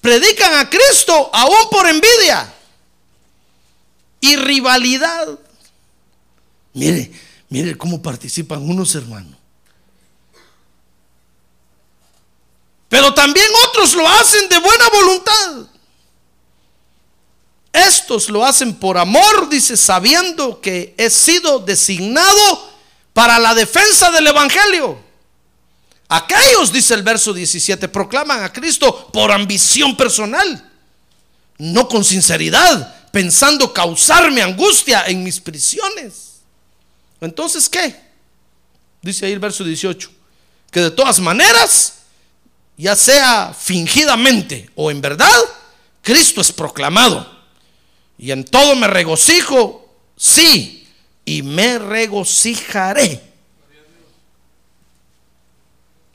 predican a Cristo aún por envidia y rivalidad. Mire, mire cómo participan unos hermanos. Pero también otros lo hacen de buena voluntad. Estos lo hacen por amor, dice, sabiendo que he sido designado para la defensa del Evangelio. Aquellos, dice el verso 17, proclaman a Cristo por ambición personal, no con sinceridad, pensando causarme angustia en mis prisiones. Entonces, ¿qué? Dice ahí el verso 18, que de todas maneras, ya sea fingidamente o en verdad, Cristo es proclamado. Y en todo me regocijo, sí, y me regocijaré.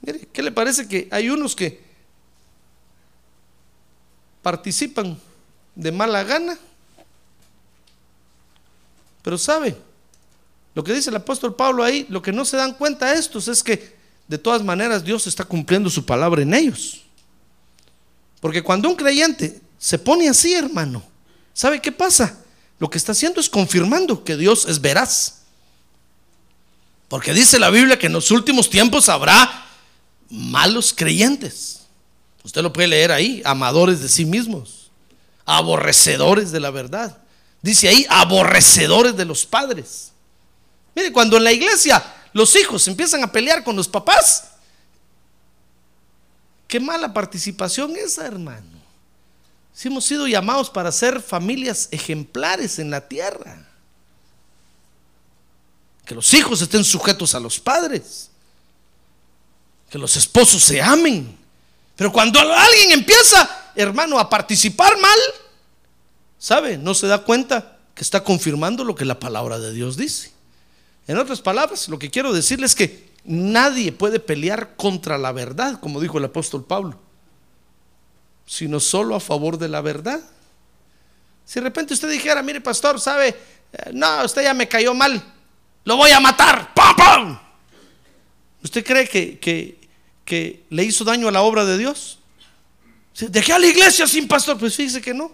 Mire, ¿qué le parece que hay unos que participan de mala gana? Pero sabe, lo que dice el apóstol Pablo ahí, lo que no se dan cuenta estos es que de todas maneras Dios está cumpliendo su palabra en ellos. Porque cuando un creyente se pone así, hermano, ¿sabe qué pasa? Lo que está haciendo es confirmando que Dios es veraz. Porque dice la Biblia que en los últimos tiempos habrá malos creyentes. Usted lo puede leer ahí, amadores de sí mismos, aborrecedores de la verdad. Dice ahí, aborrecedores de los padres. Mire, cuando en la iglesia los hijos empiezan a pelear con los papás, qué mala participación esa, hermano. Si hemos sido llamados para ser familias ejemplares en la tierra. Que los hijos estén sujetos a los padres. Que los esposos se amen. Pero cuando alguien empieza, hermano, a participar mal, ¿sabe? No se da cuenta que está confirmando lo que la palabra de Dios dice. En otras palabras, lo que quiero decirles es que nadie puede pelear contra la verdad, como dijo el apóstol Pablo, sino solo a favor de la verdad. Si de repente usted dijera, mire pastor, ¿sabe? Eh, No, usted ya me cayó mal, lo voy a matar, ¡pam, pam! ¿Usted cree que, que, que le hizo daño a la obra de Dios? Dejé a la iglesia sin pastor, pues fíjese que no.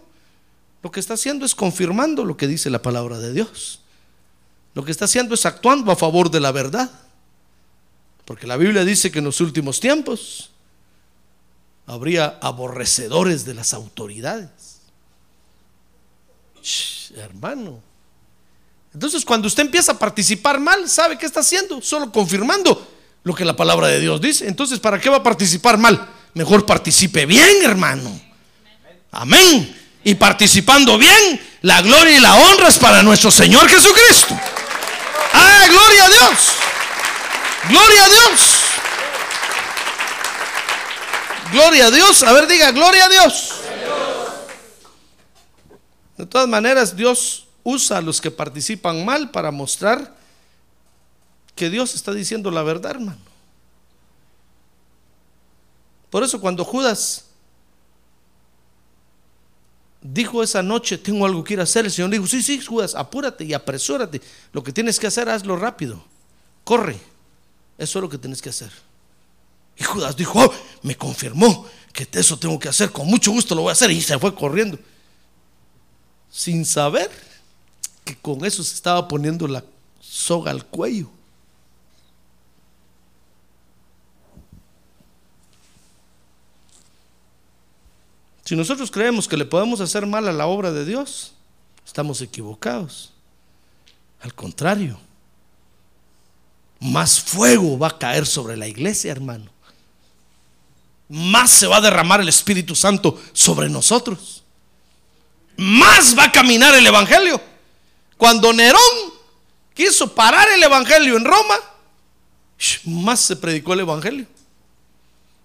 Lo que está haciendo es confirmando lo que dice la palabra de Dios. Lo que está haciendo es actuando a favor de la verdad. Porque la Biblia dice que en los últimos tiempos habría aborrecedores de las autoridades. Hermano. Entonces cuando usted empieza a participar mal, ¿sabe qué está haciendo? Solo confirmando lo que la palabra de Dios dice. Entonces, ¿para qué va a participar mal? Mejor participe bien, hermano. Amén. Y participando bien, la gloria y la honra es para nuestro Señor Jesucristo. Ah, gloria a Dios. Gloria a Dios. Gloria a Dios. A ver, diga, gloria a Dios. De todas maneras, Dios usa a los que participan mal para mostrar que Dios está diciendo la verdad, hermano. Por eso cuando Judas dijo esa noche, tengo algo que ir a hacer, el Señor dijo, sí, sí, Judas, apúrate y apresúrate. Lo que tienes que hacer, hazlo rápido. Corre. Eso es lo que tienes que hacer. Y Judas dijo, oh, me confirmó que eso tengo que hacer, con mucho gusto lo voy a hacer. Y se fue corriendo. Sin saber que con eso se estaba poniendo la soga al cuello. Si nosotros creemos que le podemos hacer mal a la obra de Dios, estamos equivocados. Al contrario, más fuego va a caer sobre la iglesia, hermano. Más se va a derramar el Espíritu Santo sobre nosotros. Más va a caminar el Evangelio. Cuando Nerón quiso parar el Evangelio en Roma, más se predicó el Evangelio.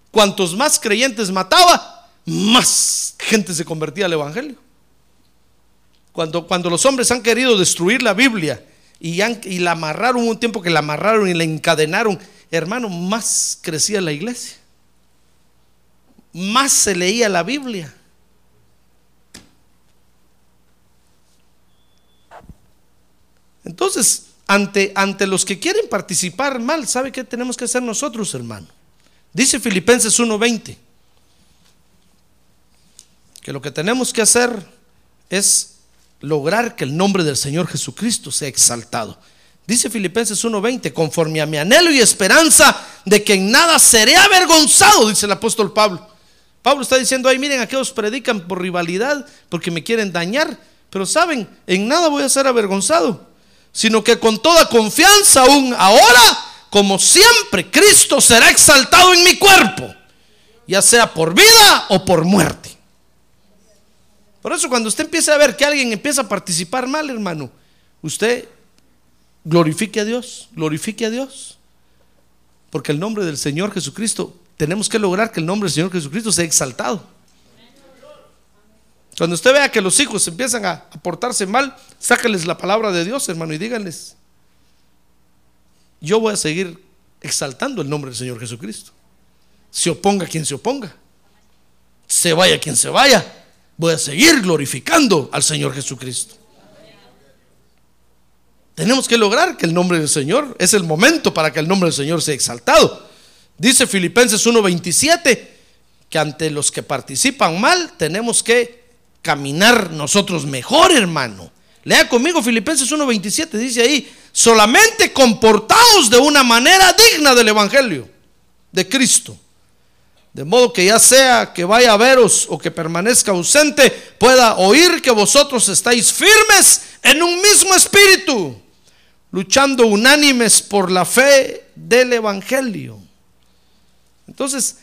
Cuantos más creyentes mataba, más gente se convertía al Evangelio. Cuando, cuando los hombres han querido destruir la Biblia y, la amarraron un tiempo que la amarraron y la encadenaron, hermano, más crecía la iglesia. Más se leía la Biblia. Entonces, ante, ante los que quieren participar mal, ¿sabe qué tenemos que hacer nosotros, hermano? Dice Filipenses 1:20 que lo que tenemos que hacer es lograr que el nombre del Señor Jesucristo sea exaltado. Dice Filipenses 1:20, conforme a mi anhelo y esperanza de que en nada seré avergonzado, dice el apóstol Pablo. Pablo está diciendo ahí, miren, aquellos predican por rivalidad, porque me quieren dañar, pero saben, en nada voy a ser avergonzado, sino que con toda confianza aún ahora, como siempre, Cristo será exaltado en mi cuerpo, ya sea por vida o por muerte. Por eso cuando usted empieza a ver que alguien empieza a participar mal, hermano, usted glorifique a Dios, glorifique a Dios. Porque el nombre del Señor Jesucristo, tenemos que lograr que el nombre del Señor Jesucristo sea exaltado. Cuando usted vea que los hijos empiezan a, portarse mal, sáquenles la palabra de Dios, hermano, y díganles, yo voy a seguir exaltando el nombre del Señor Jesucristo. Se oponga quien se oponga, se vaya quien se vaya, voy a seguir glorificando al Señor Jesucristo. Tenemos que lograr que el nombre del Señor, es el momento para que el nombre del Señor sea exaltado. Dice Filipenses 1:27 que ante los que participan mal tenemos que caminar nosotros mejor, hermano. Lea conmigo Filipenses 1:27, dice ahí, solamente comportaos de una manera digna del Evangelio de Cristo de modo que ya sea que vaya a veros o que permanezca ausente, pueda oír que vosotros estáis firmes en un mismo espíritu, luchando unánimes por la fe del Evangelio. Entonces,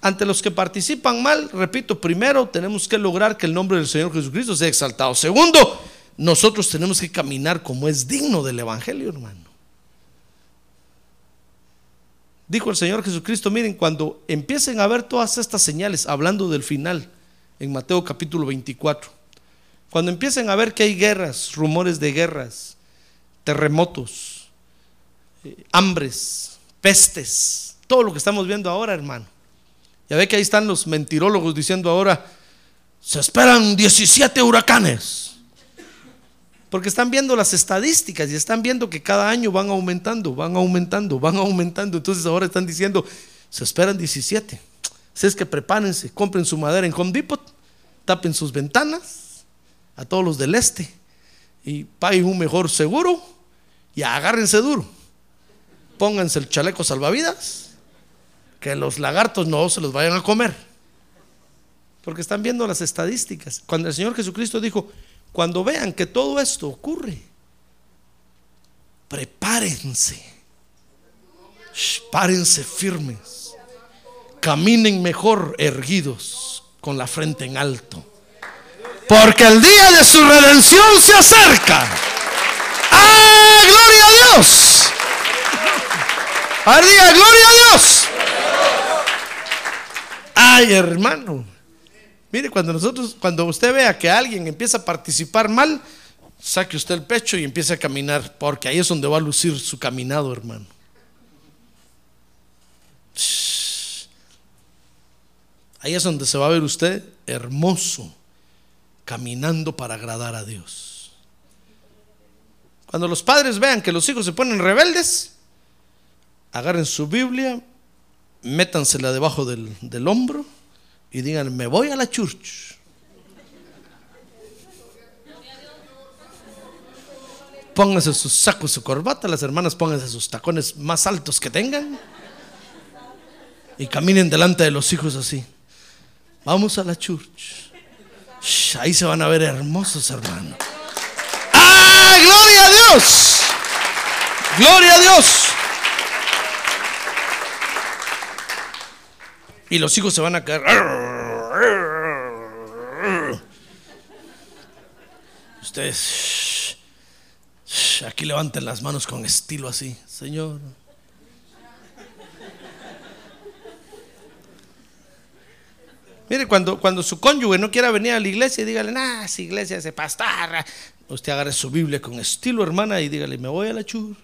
ante los que participan mal, repito, primero tenemos que lograr que el nombre del Señor Jesucristo sea exaltado. Segundo, nosotros tenemos que caminar como es digno del Evangelio, hermano. Dijo el Señor Jesucristo, miren, cuando empiecen a ver todas estas señales, hablando del final, en Mateo capítulo 24, cuando empiecen a ver que hay guerras, rumores de guerras, terremotos, eh, hambres, pestes, todo lo que estamos viendo ahora, hermano. Ya ve que ahí están los mentirólogos diciendo ahora, se esperan 17 huracanes. Porque están viendo las estadísticas y están viendo que cada año van aumentando, van aumentando, van aumentando. Entonces ahora están diciendo, se esperan 17. Si es que prepárense, compren su madera en Home Depot, tapen sus ventanas a todos los del este y paguen un mejor seguro y agárrense duro. Pónganse el chaleco salvavidas, que los lagartos no se los vayan a comer. Porque están viendo las estadísticas. Cuando el Señor Jesucristo dijo, cuando vean que todo esto ocurre, prepárense, párense firmes, caminen mejor erguidos con la frente en alto, porque el día de su redención se acerca. ¡Ah, gloria a Dios! ¡Al día, gloria a Dios! ¡Ay, hermano! Mire, cuando nosotros, cuando usted vea que alguien empieza a participar mal, saque usted el pecho y empiece a caminar, porque ahí es donde va a lucir su caminado, hermano. Ahí es donde se va a ver usted hermoso, caminando para agradar a Dios. Cuando los padres vean que los hijos se ponen rebeldes, agarren su Biblia, métansela debajo del, del hombro y digan, me voy a la church. Pónganse sus sacos, su corbata, las hermanas pónganse sus tacones más altos que tengan y caminen delante de los hijos así. Vamos a la church. Ahí se van a ver hermosos, hermanos. ¡Ah! ¡Gloria a Dios! ¡Gloria a Dios! Y los hijos se van a caer. Ustedes, aquí levanten las manos con estilo así, Señor. Mire, cuando, cuando su cónyuge no quiera venir a la iglesia, dígale, nah, esa iglesia se pastarra. Usted agarre su Biblia con estilo, hermana, y dígale, me voy a la church.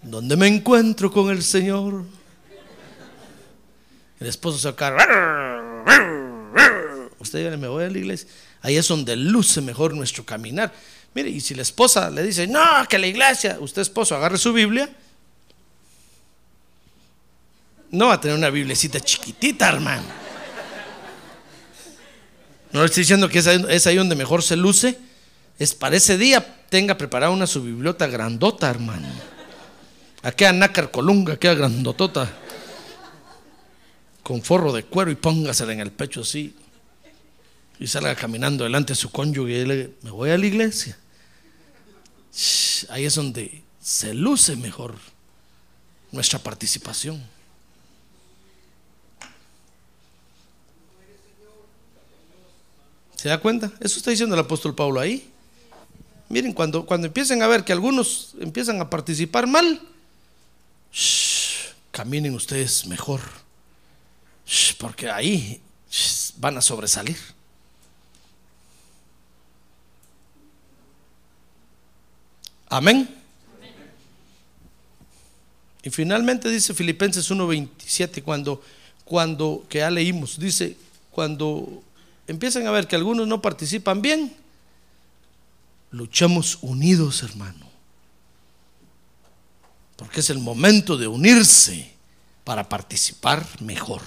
Donde me encuentro con el Señor. El esposo se va a Usted dígale, me voy a la iglesia. Ahí es donde luce mejor nuestro caminar. Mire, y si la esposa le dice, no, que la iglesia, usted esposo, agarre su Biblia. No va a tener una biblecita chiquitita, hermano. No le estoy diciendo que es ahí, es ahí donde mejor se luce. Es para ese día, tenga preparada una su bibliota grandota, hermano. Aquella nácar colunga, aquella grandotota. Con forro de cuero y póngasela en el pecho así. Y salga caminando delante de su cónyuge y le me voy a la iglesia. Ahí es donde se luce mejor nuestra participación. ¿Se da cuenta? Eso está diciendo el apóstol Pablo ahí. Miren, cuando, cuando empiecen a ver que algunos empiezan a participar mal, shh, caminen ustedes mejor. Porque ahí van a sobresalir. Amén. Y finalmente dice Filipenses 1:27 cuando cuando que ya leímos, dice cuando empiezan a ver que algunos no participan bien, luchamos unidos, hermano. Porque es el momento de unirse para participar mejor.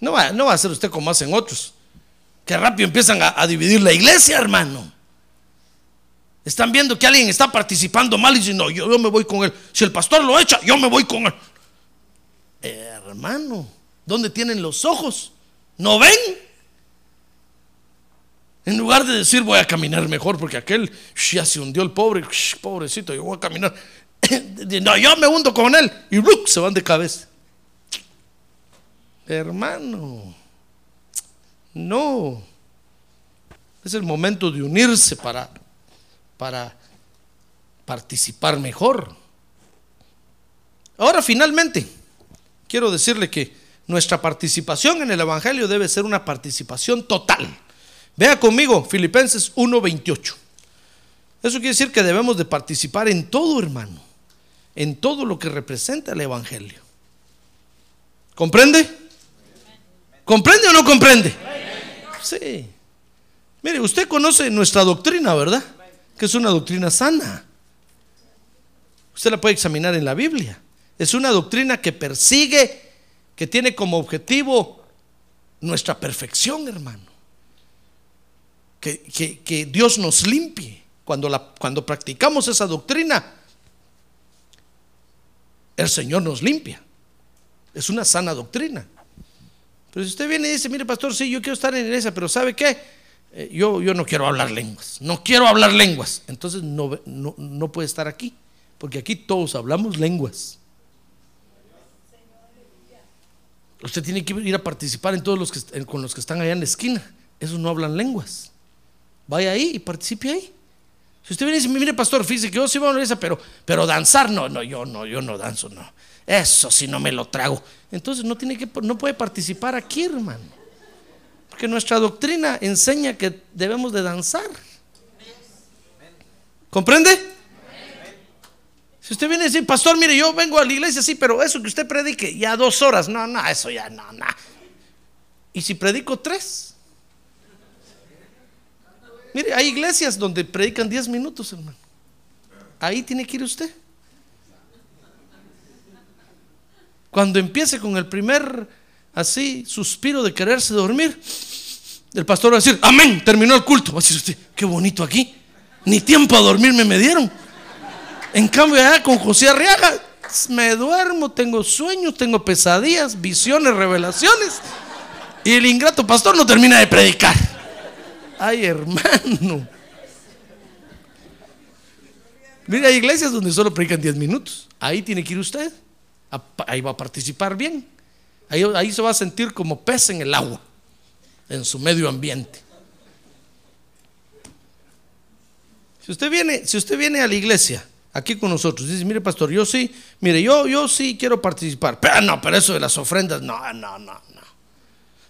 No va, no va a ser usted como hacen otros, que rápido empiezan a, dividir la iglesia, hermano. Están viendo que alguien está participando mal y dicen, no, yo, yo me voy con él. Si el pastor lo echa, yo me voy con él. hermano, ¿dónde tienen los ojos? ¿No ven? En lugar de decir voy a caminar mejor porque aquel ya se hundió el pobre, pobrecito, yo voy a caminar. No, yo me hundo con él y se van de cabeza. Hermano, no. Es el momento de unirse para, para participar mejor. Ahora finalmente, quiero decirle que nuestra participación en el Evangelio debe ser una participación total. Vea conmigo Filipenses 1:28. Eso quiere decir que debemos de participar en todo, hermano, en todo lo que representa el Evangelio. ¿Comprende? ¿Comprende o no comprende? Sí. Mire, usted conoce nuestra doctrina, ¿verdad? Que es una doctrina sana. Usted la puede examinar en la Biblia. Es una doctrina que persigue, que tiene como objetivo nuestra perfección, hermano. Que, que- que Dios nos limpie. Cuando, la, cuando practicamos esa doctrina, el Señor nos limpia. Es una sana doctrina. Pero si usted viene y dice, mire pastor, sí, yo quiero estar en iglesia, pero ¿sabe qué? Eh, yo, yo no quiero hablar lenguas, no quiero hablar lenguas. Entonces no, no, no puede estar aquí, porque aquí todos hablamos lenguas. Usted tiene que ir a participar con los que están allá en la esquina. Esos no hablan lenguas. Vaya ahí y participe ahí. Si usted viene y dice, mire pastor, fíjese que yo sí voy a iglesia, pero, pero danzar, no, no, yo no, yo no danzo, no. Eso sí no me lo trago. Entonces no tiene que, no puede participar aquí, hermano. Porque nuestra doctrina enseña que debemos de danzar. ¿Comprende? Si Si usted viene a decir, pastor, mire, yo vengo a la iglesia, sí, pero eso que usted predique, ya dos horas, no, no, eso ya, no, no. ¿Y si predico tres? Mire, hay iglesias donde predican diez minutos, hermano. Ahí tiene que ir usted. Cuando empiece con el primer así suspiro de quererse dormir, el pastor va a decir, amén, terminó el culto. Va a decir usted, qué bonito aquí. Ni tiempo a dormirme me dieron. En cambio, allá con José Arriaga, me duermo, tengo sueños, tengo pesadillas, visiones, revelaciones. Y el ingrato pastor no termina de predicar. Ay, hermano. Mire, hay iglesias donde solo predican 10 minutos. Ahí tiene que ir usted. Ahí va a participar bien. Ahí, ahí se va a sentir como pez en el agua, en su medio ambiente. Si usted viene, si usted viene a la iglesia aquí con nosotros, dice, mire pastor, yo sí, mire, yo, yo sí quiero participar, pero no, pero eso de las ofrendas, no, no, no, no.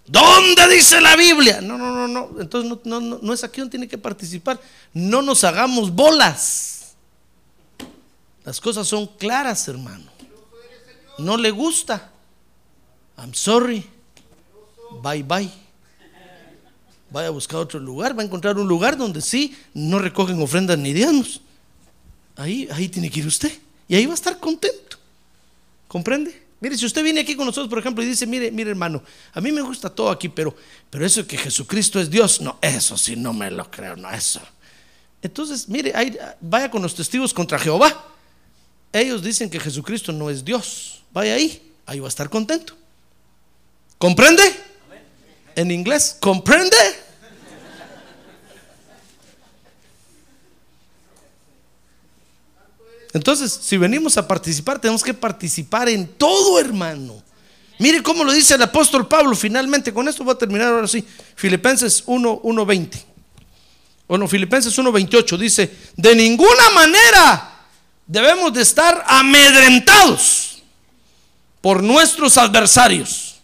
¿Dónde dice la Biblia? No, no, no, no. Entonces no, no, no es aquí donde tiene que participar. No nos hagamos bolas. Las cosas son claras, hermano. No le gusta. I'm sorry. Bye bye. Vaya a buscar otro lugar. Va a encontrar un lugar donde sí no recogen ofrendas ni diezmos. Ahí, ahí tiene que ir usted. Y ahí va a estar contento. ¿Comprende? Mire, si usted viene aquí con nosotros, por ejemplo, y dice, mire, mire hermano, a mí me gusta todo aquí, pero, pero eso que Jesucristo es Dios, no, eso sí no me lo creo, no, eso. Entonces, mire, ahí, vaya con los testigos contra Jehová. Ellos dicen que Jesucristo no es Dios. Vaya ahí, ahí va a estar contento. ¿Comprende? En inglés, ¿comprende? Entonces, si venimos a participar, tenemos que participar en todo, hermano. Mire cómo lo dice el apóstol Pablo finalmente. Con esto voy a terminar ahora sí. Filipenses 1, 1.20. O no, Filipenses 1.28 dice, de ninguna manera debemos de estar amedrentados por nuestros adversarios.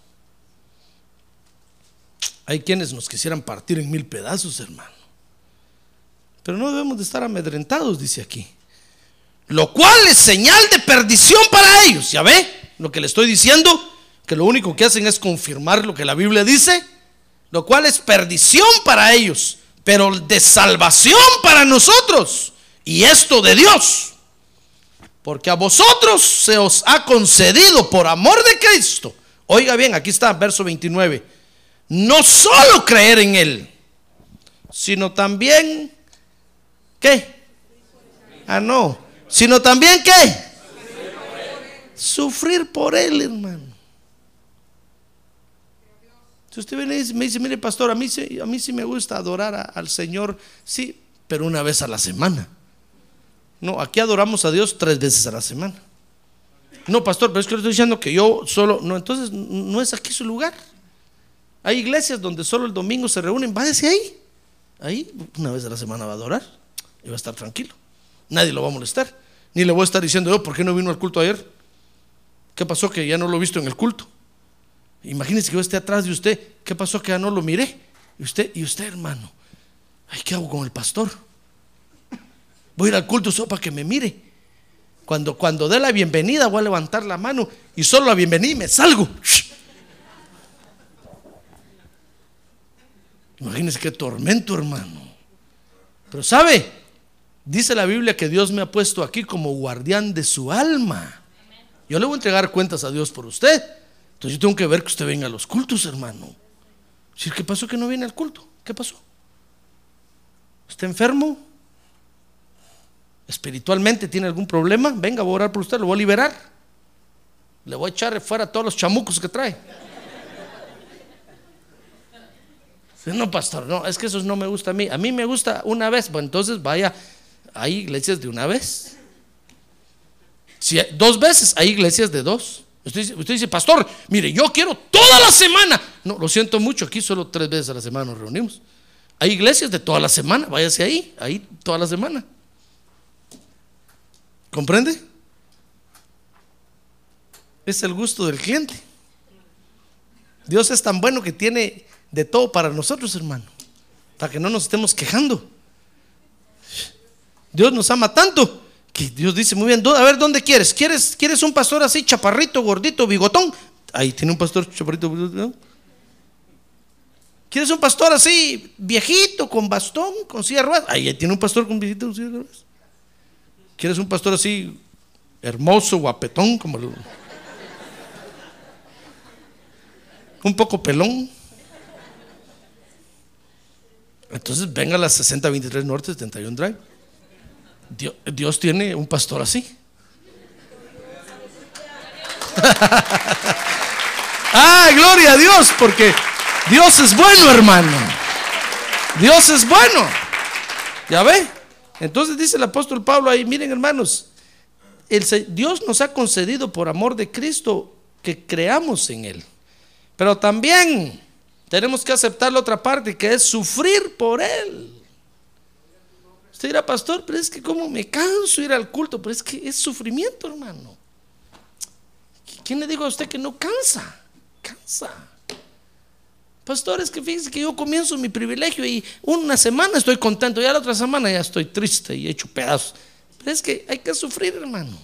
Hay quienes nos quisieran partir en mil pedazos, hermano. Pero no debemos de estar amedrentados, dice aquí. Lo cual es señal de perdición para ellos. ¿Ya ve lo que le estoy diciendo? Que lo único que hacen es confirmar lo que la Biblia dice. Lo cual es perdición para ellos, pero de salvación para nosotros. Y esto de Dios. Porque a vosotros se os ha concedido por amor de Cristo. Oiga bien, aquí está, verso 29. No solo creer en Él, sino también, ¿qué? Ah, no, sino también qué? Sufrir por él, hermano. Si usted viene y me dice, mire pastor, a mí, a mí sí me gusta adorar al Señor, sí, pero una vez a la semana. No, aquí adoramos a Dios tres veces a la semana. No, pastor, pero es que le estoy diciendo que yo solo, no, entonces no es aquí su lugar. Hay iglesias donde solo el domingo se reúnen, váyase ahí. Ahí, una vez a la semana va a adorar y va a estar tranquilo. Nadie lo va a molestar. Ni le voy a estar diciendo yo, ¿por qué no vino al culto ayer? ¿Qué pasó que ya no lo he visto en el culto? Imagínese que yo esté atrás de usted. ¿Qué pasó que ya no lo miré? Y usted, y usted, hermano. Ay, ¿qué hago con el pastor? Voy a ir al culto solo para que me mire. Cuando, cuando dé la bienvenida, voy a levantar la mano y solo la bienvenida y me salgo. Imagínese qué tormento, hermano. Pero sabe, Dice la Biblia que Dios me ha puesto aquí como guardián de su alma. Yo le voy a entregar cuentas a Dios por usted. Entonces yo tengo que ver que usted venga a los cultos, hermano. ¿Qué pasó que no viene al culto? ¿Qué pasó? ¿Está enfermo? ¿Espiritualmente tiene algún problema? Venga, voy a orar por usted, lo voy a liberar. Le voy a echar fuera todos los chamucos que trae. No, pastor, no, es que eso no me gusta a mí. A mí me gusta una vez, pues entonces vaya hay iglesias de una vez. Si dos veces, hay iglesias de dos. Usted, usted, dice, pastor, mire, yo quiero toda la semana. No, lo siento mucho, aquí solo tres veces a la semana nos reunimos. Hay iglesias de toda la semana, váyase ahí, ahí toda la semana. ¿Comprende? Es el gusto del cliente. Dios es tan bueno que tiene de todo para nosotros, hermano, para que no nos estemos quejando. Dios nos ama tanto Que Dios dice, muy bien, a ver, ¿dónde quieres? ¿Quieres, ¿Quieres un pastor así, chaparrito, gordito, bigotón? Ahí tiene un pastor chaparrito, bigotón. ¿Quieres un pastor así, viejito, con bastón, con silla de? Ahí tiene un pastor con viejito, con silla de. ¿Quieres un pastor así, hermoso, guapetón, como el... Un poco pelón. Entonces venga a las 6023 Norte, 71 Drive. Dios, Dios tiene un pastor así. ¡Ah, gloria a Dios! Porque Dios es bueno, hermano. Dios es bueno. ¿Ya ve? Entonces dice el apóstol Pablo ahí, miren hermanos, el, Dios nos ha concedido por amor de Cristo que creamos en Él. Pero también tenemos que aceptar la otra parte, que es sufrir por Él. Usted dirá, pastor, pero es que como me canso ir al culto, pero es que es sufrimiento, hermano. ¿Quién le digo a usted que no cansa? Cansa. Pastor, es que fíjese que yo comienzo mi privilegio y una semana estoy contento, y la otra semana ya estoy triste y hecho pedazos. Pero es que hay que sufrir, hermano.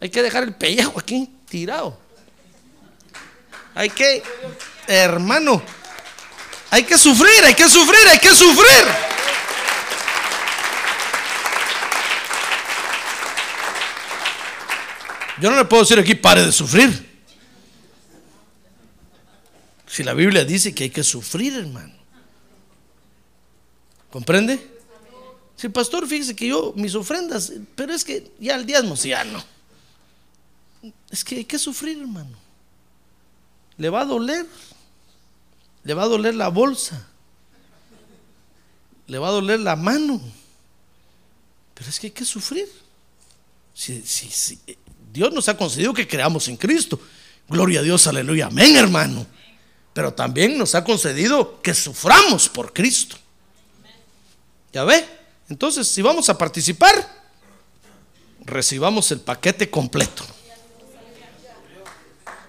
Hay que dejar el pellejo aquí tirado. Hay que, hermano, hay que sufrir, hay que sufrir, hay que sufrir. Yo no le puedo decir aquí, pare de sufrir. Si la Biblia dice que hay que sufrir, hermano. ¿Comprende? Si el pastor, fíjese que yo, mis ofrendas, pero es que ya el diezmo, si ya no. Es que hay que sufrir, hermano. Le va a doler. Le va a doler la bolsa. Le va a doler la mano. Pero es que hay que sufrir. Si, si, Dios nos ha concedido que creamos en Cristo. Gloria a Dios, aleluya, amén, hermano. Pero también nos ha concedido que suframos por Cristo. ¿Ya ve? Entonces, si vamos a participar, recibamos el paquete completo.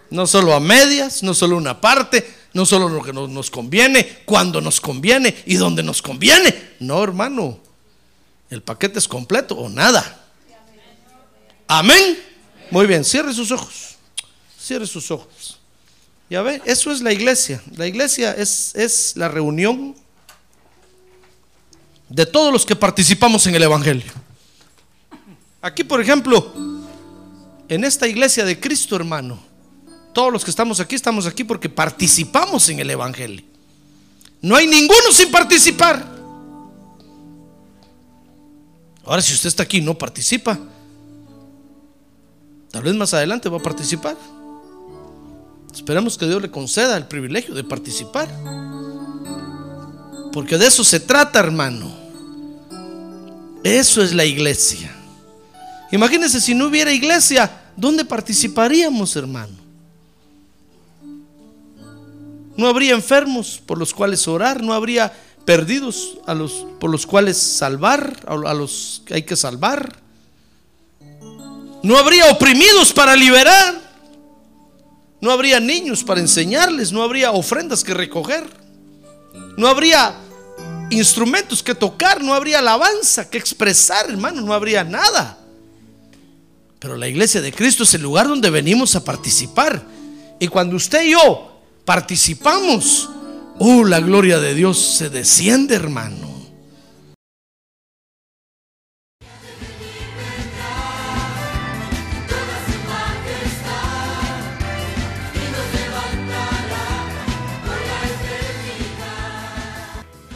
No solo a medias, no solo una parte, no solo lo que nos conviene, cuando nos conviene y donde nos conviene. No, hermano. El paquete es completo o nada. Amén. Muy bien, cierre sus ojos. Cierre sus ojos. Ya ve, eso es la iglesia. La iglesia es, es la reunión de todos los que participamos en el Evangelio. Aquí, por ejemplo, en esta iglesia de Cristo, hermano, todos los que estamos aquí estamos aquí porque participamos en el Evangelio. No hay ninguno sin participar. Ahora, si usted está aquí y no participa, tal vez más adelante va a participar. Esperemos que Dios le conceda el privilegio de participar. Porque de eso se trata, hermano. Eso es la iglesia. Imagínense si no hubiera iglesia, ¿dónde participaríamos, hermano? No habría enfermos por los cuales orar, no habría perdidos a los, por los cuales salvar, a los que hay que salvar. No habría oprimidos para liberar. No habría niños para enseñarles, no habría ofrendas que recoger. No habría instrumentos que tocar, no habría alabanza que expresar, hermano, no habría nada. Pero la iglesia de Cristo es el lugar donde venimos a participar. Y cuando usted y yo participamos, oh, la gloria de Dios se desciende, hermano.